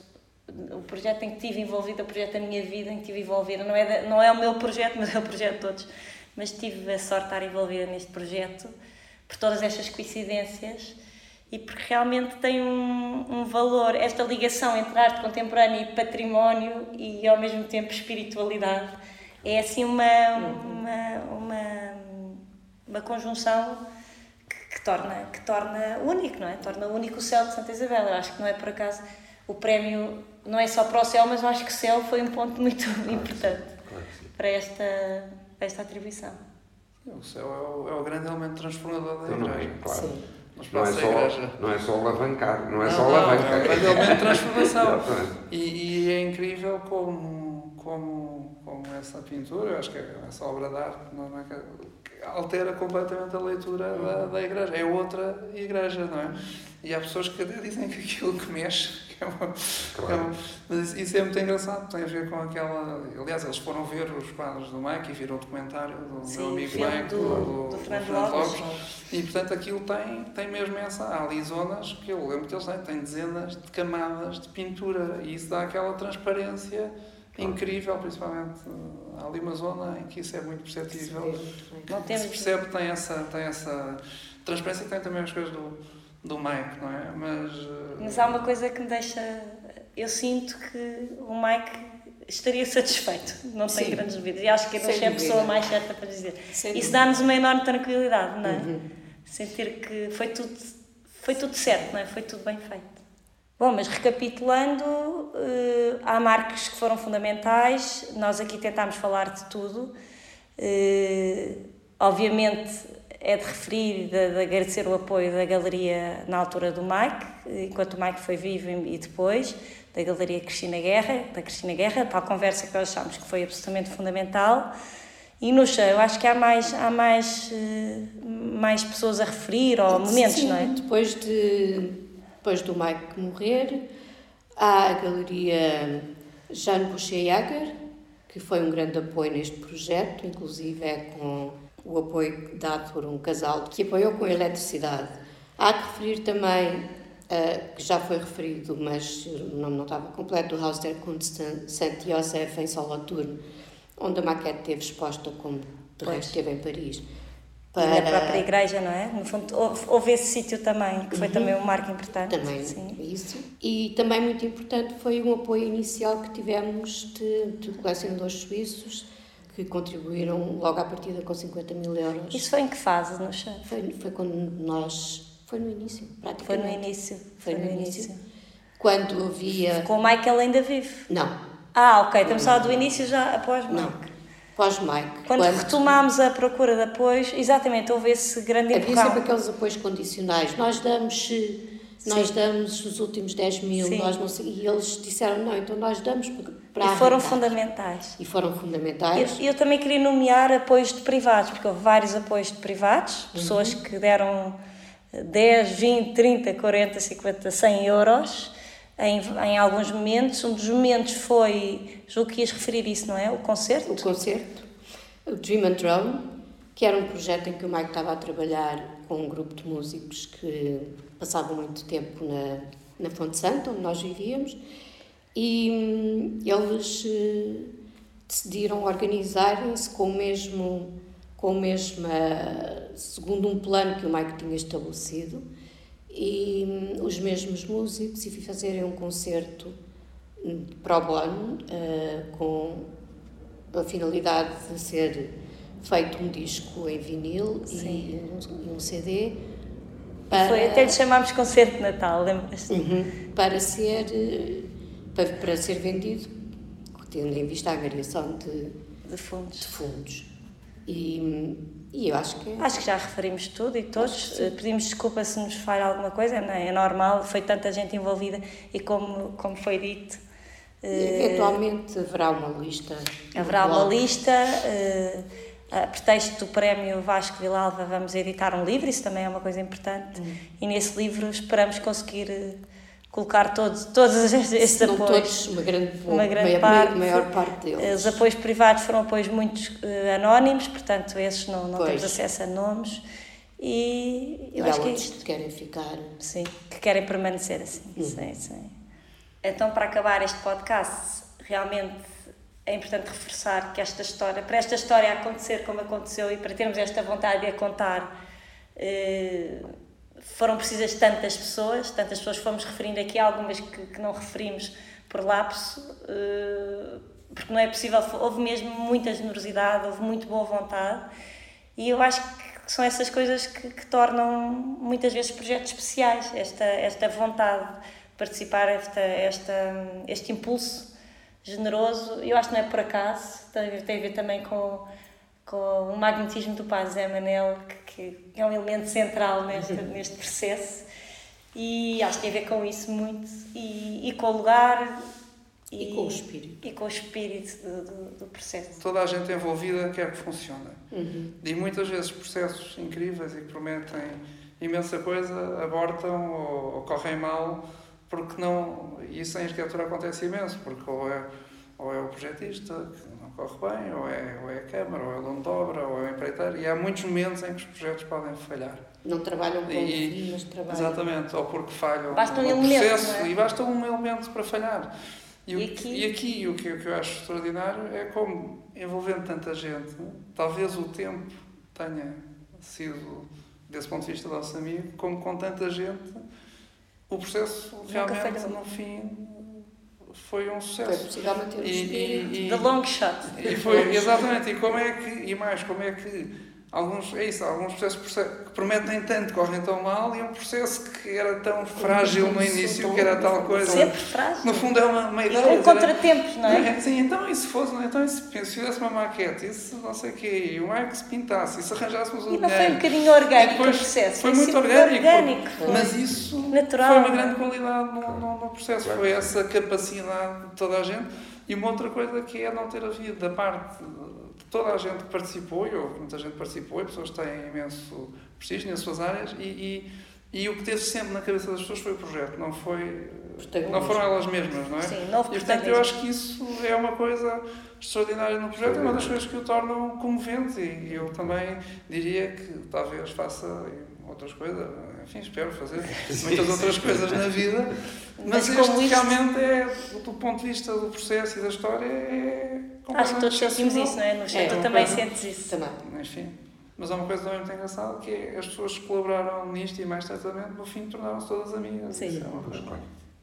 Speaker 2: o projeto em que estive envolvida, o projeto da minha vida em que estive envolvida. Não é, da- não é o meu projeto, [LAUGHS] mas é o projeto de todos. Mas tive a sorte de estar envolvida neste projeto por todas estas coincidências e porque realmente tem um, um valor, esta ligação entre arte contemporânea e património e ao mesmo tempo espiritualidade. É assim uma, uma, uma, uma conjunção que, torna, que torna único, não é? Torna único o céu de Santa Isabel. Eu acho que não é por acaso o prémio, não é só para o céu, mas eu acho que o céu foi um ponto [LAUGHS] muito importante
Speaker 1: Claro que sim.
Speaker 2: para esta, para esta atribuição.
Speaker 3: O céu é o, é o grande elemento transformador da
Speaker 1: não é,
Speaker 3: igreja.
Speaker 1: claro.
Speaker 4: Sim.
Speaker 3: No
Speaker 1: Não é,
Speaker 3: igreja.
Speaker 1: só, não é só alavancar, não é
Speaker 3: Não,
Speaker 1: só
Speaker 3: não,
Speaker 1: alavancar.
Speaker 3: é um grande elemento de [LAUGHS] transformação.
Speaker 1: Exatamente.
Speaker 3: E, e é incrível como, como, como essa pintura, eu acho que é essa obra de arte, não é, altera completamente a leitura da, da igreja. É outra igreja, não é? E há pessoas que até dizem que aquilo que mexe, que é uma,
Speaker 1: Claro.
Speaker 3: é uma- mas isso é muito engraçado, tem a ver com aquela. Aliás, eles foram ver os quadros do Mike e viram o documentário do
Speaker 2: Sim,
Speaker 3: meu amigo Mike,
Speaker 2: do- do Fernando Lopes.
Speaker 3: E portanto aquilo tem, tem mesmo essa. Há ali zonas que eu lembro que eles têm, têm dezenas de camadas de pintura e isso dá aquela transparência incrível, principalmente. Há ali uma zona em que isso é muito perceptível.
Speaker 2: Não
Speaker 3: Se
Speaker 2: temos
Speaker 3: percebe que tem essa, tem essa transparência e tem também as coisas do, do Mike, não é? Mas. eh,
Speaker 2: Mas há uma coisa que me deixa. Eu sinto que o Mike estaria [LAUGHS] satisfeito, não tenho
Speaker 4: Sim.
Speaker 2: grandes dúvidas. E acho que eu sou a pessoa mais certa para dizer.
Speaker 4: Sem
Speaker 2: Isso dá-nos uma enorme tranquilidade, não é?
Speaker 4: Uhum.
Speaker 2: Sentir que foi tudo, foi tudo certo, não é? Foi tudo bem feito. Bom, mas recapitulando, eh, há marcos que foram fundamentais, nós aqui tentámos falar de tudo. Eh, obviamente é de referir, de, de agradecer o apoio da galeria na altura do Mike, enquanto o Mike foi vivo e depois, da galeria Cristina Guerra, da Cristina Guerra, a conversa que nós achámos que foi absolutamente fundamental. E Nuxa, eu acho que há mais, há mais, eh, mais pessoas a referir, ou momentos,
Speaker 4: Sim,
Speaker 2: não é?
Speaker 4: Depois, de, depois do Mike morrer, há a galeria Jean Boucher-Jager, que foi um grande apoio neste projeto, inclusive é com o apoio dado por um casal que apoiou com a eletricidade. Há que referir também, eh, que já foi referido, mas o nome não estava completo, o Haus der Kunst Saint Joseph em Solothurn, onde a maquete esteve exposta como de resto esteve em Paris. Para...
Speaker 2: E na própria igreja, não é? No fundo, houve, houve esse sítio também, que foi
Speaker 4: Uhum.
Speaker 2: também um marco importante.
Speaker 4: Também
Speaker 2: Sim.
Speaker 4: isso. E também muito importante foi um apoio inicial que tivemos de, de colecionadores suíços que contribuíram logo à partida com 50 mil euros.
Speaker 2: Isso foi em que fase, no chão?
Speaker 4: Foi, foi quando nós. Foi no início,
Speaker 2: Foi
Speaker 4: praticamente.
Speaker 2: no início.
Speaker 4: Foi no início. Quando havia.
Speaker 2: Com o Michael ainda vive.
Speaker 4: Não,
Speaker 2: Ah, ok, estamos falar do início já após
Speaker 4: não.
Speaker 2: Mike.
Speaker 4: Pós-Mike.
Speaker 2: Quando, retomámos a procura de apoios, exatamente, houve esse grande
Speaker 4: Havia
Speaker 2: empurrão.
Speaker 4: sempre aqueles apoios condicionais. Nós damos. eh, Nós
Speaker 2: Sim.
Speaker 4: damos os últimos 10 mil,
Speaker 2: Sim.
Speaker 4: nós não e eles disseram não, então nós damos para,
Speaker 2: E foram
Speaker 4: arrancar.
Speaker 2: fundamentais.
Speaker 4: E foram fundamentais.
Speaker 2: Eu, eu também queria nomear apoios de privados, porque houve vários apoios de privados, pessoas que deram eh, 10, 20, 30, 40, 50, 100 euros em, em alguns momentos. Um dos momentos foi, julgo que ias referir isso, não é? O concerto.
Speaker 4: o concerto, o Dream and Drone, que era um projeto em que o Mike estava a trabalhar com um grupo de músicos que passavam muito tempo na, na Fonte Santa, onde nós vivíamos, e hum, eles eh, decidiram organizarem-se com o mesmo, com o mesmo, eh, segundo um plano que o Mike tinha estabelecido, e hum, os mesmos músicos, e fazerem um concerto hum, pro bono, eh, com a finalidade de ser feito um disco em vinil e um, e um CD para,
Speaker 2: Foi, até lhe chamámos concerto de Natal, lembras-te?
Speaker 4: Uhum. para ser eh, para, para ser vendido tendo em vista a variação de,
Speaker 2: De
Speaker 4: de
Speaker 2: fundos.
Speaker 4: fundos e, e eu acho que é
Speaker 2: Acho que já referimos tudo e todos. Eh, Pedimos desculpa se nos falha alguma coisa, não é? É normal, foi tanta gente envolvida e como, como foi dito. eh,
Speaker 4: eventualmente haverá uma lista
Speaker 2: Haverá uma lista, eh, a pretexto do prémio Vasco Vilalva vamos editar um livro, isso também é uma coisa importante,
Speaker 4: Hum.
Speaker 2: e nesse livro esperamos conseguir colocar todos, [LAUGHS] todos
Speaker 4: Se não
Speaker 2: apoios.
Speaker 4: todos, uma grande,
Speaker 2: Uma grande
Speaker 4: maior,
Speaker 2: parte.
Speaker 4: maior parte deles
Speaker 2: Os apoios privados foram apoios muito eh, anónimos, portanto esses não, não
Speaker 4: Pois.
Speaker 2: temos acesso a nomes, e eu
Speaker 4: e há
Speaker 2: acho que é
Speaker 4: que querem ficar
Speaker 2: Sim, que querem permanecer assim. Sim, sim. Então, para acabar este podcast, realmente é importante reforçar que esta história, para esta história acontecer como aconteceu e para termos esta vontade de a contar, eh, foram precisas tantas pessoas, tantas pessoas. Fomos referindo aqui, algumas que, que não referimos por lapso, eh, porque não é possível, houve mesmo muita generosidade, houve muito boa vontade. E eu acho que são essas coisas que, que tornam muitas vezes projetos especiais, esta, esta vontade de participar, esta, esta, este impulso generoso. Eu acho que não é por acaso, tem, tem a ver também com, com o magnetismo do Pai Zé Manel, que, que é um elemento central neste, neste processo. E acho que tem a ver com isso muito, e, e com o lugar.
Speaker 4: E com o espírito.
Speaker 2: E com o espírito do, do, do processo.
Speaker 3: Toda a gente envolvida quer que funcione.
Speaker 4: Uhum.
Speaker 3: E muitas vezes processos incríveis e que prometem imensa coisa abortam ou, ou correm mal porque não. E isso em arquitetura acontece imenso, porque ou é, ou é o projetista que não corre bem, ou é, ou é a Câmara, ou é o dono de obra, ou é o empreiteiro, e há muitos momentos em que os projetos podem falhar.
Speaker 4: Não trabalham com
Speaker 3: E-
Speaker 4: mas trabalham.
Speaker 3: Exatamente, ou porque falham
Speaker 2: Basta um elemento,
Speaker 3: processo
Speaker 2: não é?
Speaker 3: e basta um elemento para falhar. E,
Speaker 2: E aqui-
Speaker 3: e aqui o que, o que eu acho extraordinário é como, envolvendo tanta gente, talvez o tempo tenha sido, desse ponto de vista, nosso amigo, como com tanta gente, o processo realmente, no fim, foi um
Speaker 4: Foi
Speaker 3: sucesso.
Speaker 4: o
Speaker 3: E, e, e,
Speaker 2: The long shot.
Speaker 3: e foi, exatamente, e como é que, e mais, como é que alguns, é isso, alguns processos proce- que prometem tanto, correm tão mal, e um processo que era tão frágil no início, que era tal coisa.
Speaker 2: Sempre frágil.
Speaker 3: No fundo é uma, uma ideia. dizer,
Speaker 2: contratempos, não é?
Speaker 3: Sim, então e se fosse, então e se, se fizesse uma maquete, e se não sei o quê, e o Mike se pintasse, e se arranjássemos o
Speaker 2: E não foi um bocadinho orgânico
Speaker 3: depois
Speaker 2: o processo?
Speaker 3: Foi muito
Speaker 2: sempre
Speaker 3: orgânico.
Speaker 2: orgânico, foi.
Speaker 3: Mas isso
Speaker 2: Natural,
Speaker 3: foi uma
Speaker 2: não é?
Speaker 3: grande qualidade no, no, no processo. Foi essa capacidade de toda a gente. E uma outra coisa que é não ter havido da parte de toda a gente participou, e houve muita gente participou, e pessoas têm imenso prestígio nas suas áreas, e, e, e o que teve sempre na cabeça das pessoas foi o projeto, não foi.
Speaker 4: Protagonismo.
Speaker 3: Não foram elas mesmas, não é?
Speaker 2: Sim, novo
Speaker 3: E portanto eu acho que isso é uma coisa extraordinária no projeto, é uma das coisas que o tornam comovente e eu também diria que talvez faça outras coisas, enfim, espero fazer [LAUGHS] muitas outras coisas na vida, mas,
Speaker 2: Mas
Speaker 3: este realmente é, do ponto de vista do processo e da história, é
Speaker 2: Acho que todos sentimos isso, não é? No
Speaker 4: É,
Speaker 2: também
Speaker 3: coisa-
Speaker 2: sentes isso.
Speaker 4: Também.
Speaker 3: Enfim, Mas há uma coisa também muito engraçada que é as pessoas que colaboraram nisto e mais certamente no fim tornaram-se todas amigas.
Speaker 2: Sim.
Speaker 3: Isso é uma coisa.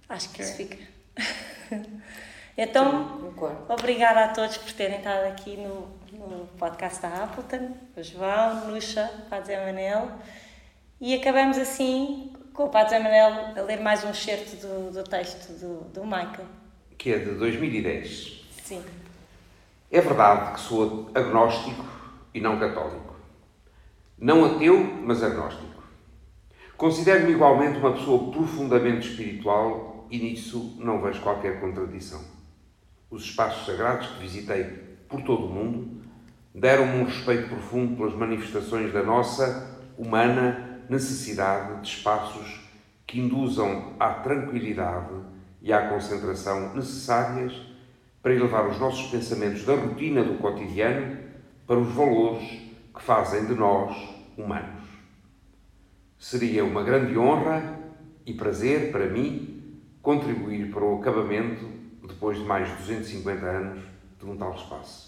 Speaker 2: Acho que
Speaker 3: Ok.
Speaker 2: isso fica. [LAUGHS] então, obrigada a todos por terem estado aqui no, no podcast da Appleton, o João, Nuxa, Padre Zé Manel. E acabamos assim com o Padre Zé Manel a ler mais um excerto do, do texto do, do Michael.
Speaker 1: Que é de 2010.
Speaker 2: Sim.
Speaker 1: É verdade que sou agnóstico e não católico. Não ateu, mas agnóstico. Considero-me igualmente uma pessoa profundamente espiritual e nisso não vejo qualquer contradição. Os espaços sagrados que visitei por todo o mundo deram-me um respeito profundo pelas manifestações da nossa humana necessidade de espaços que induzam à tranquilidade e à concentração necessárias para elevar os nossos pensamentos da rotina do cotidiano para os valores que fazem de nós humanos. Seria uma grande honra e prazer para mim contribuir para o acabamento, depois de mais de 250 anos, de um tal espaço.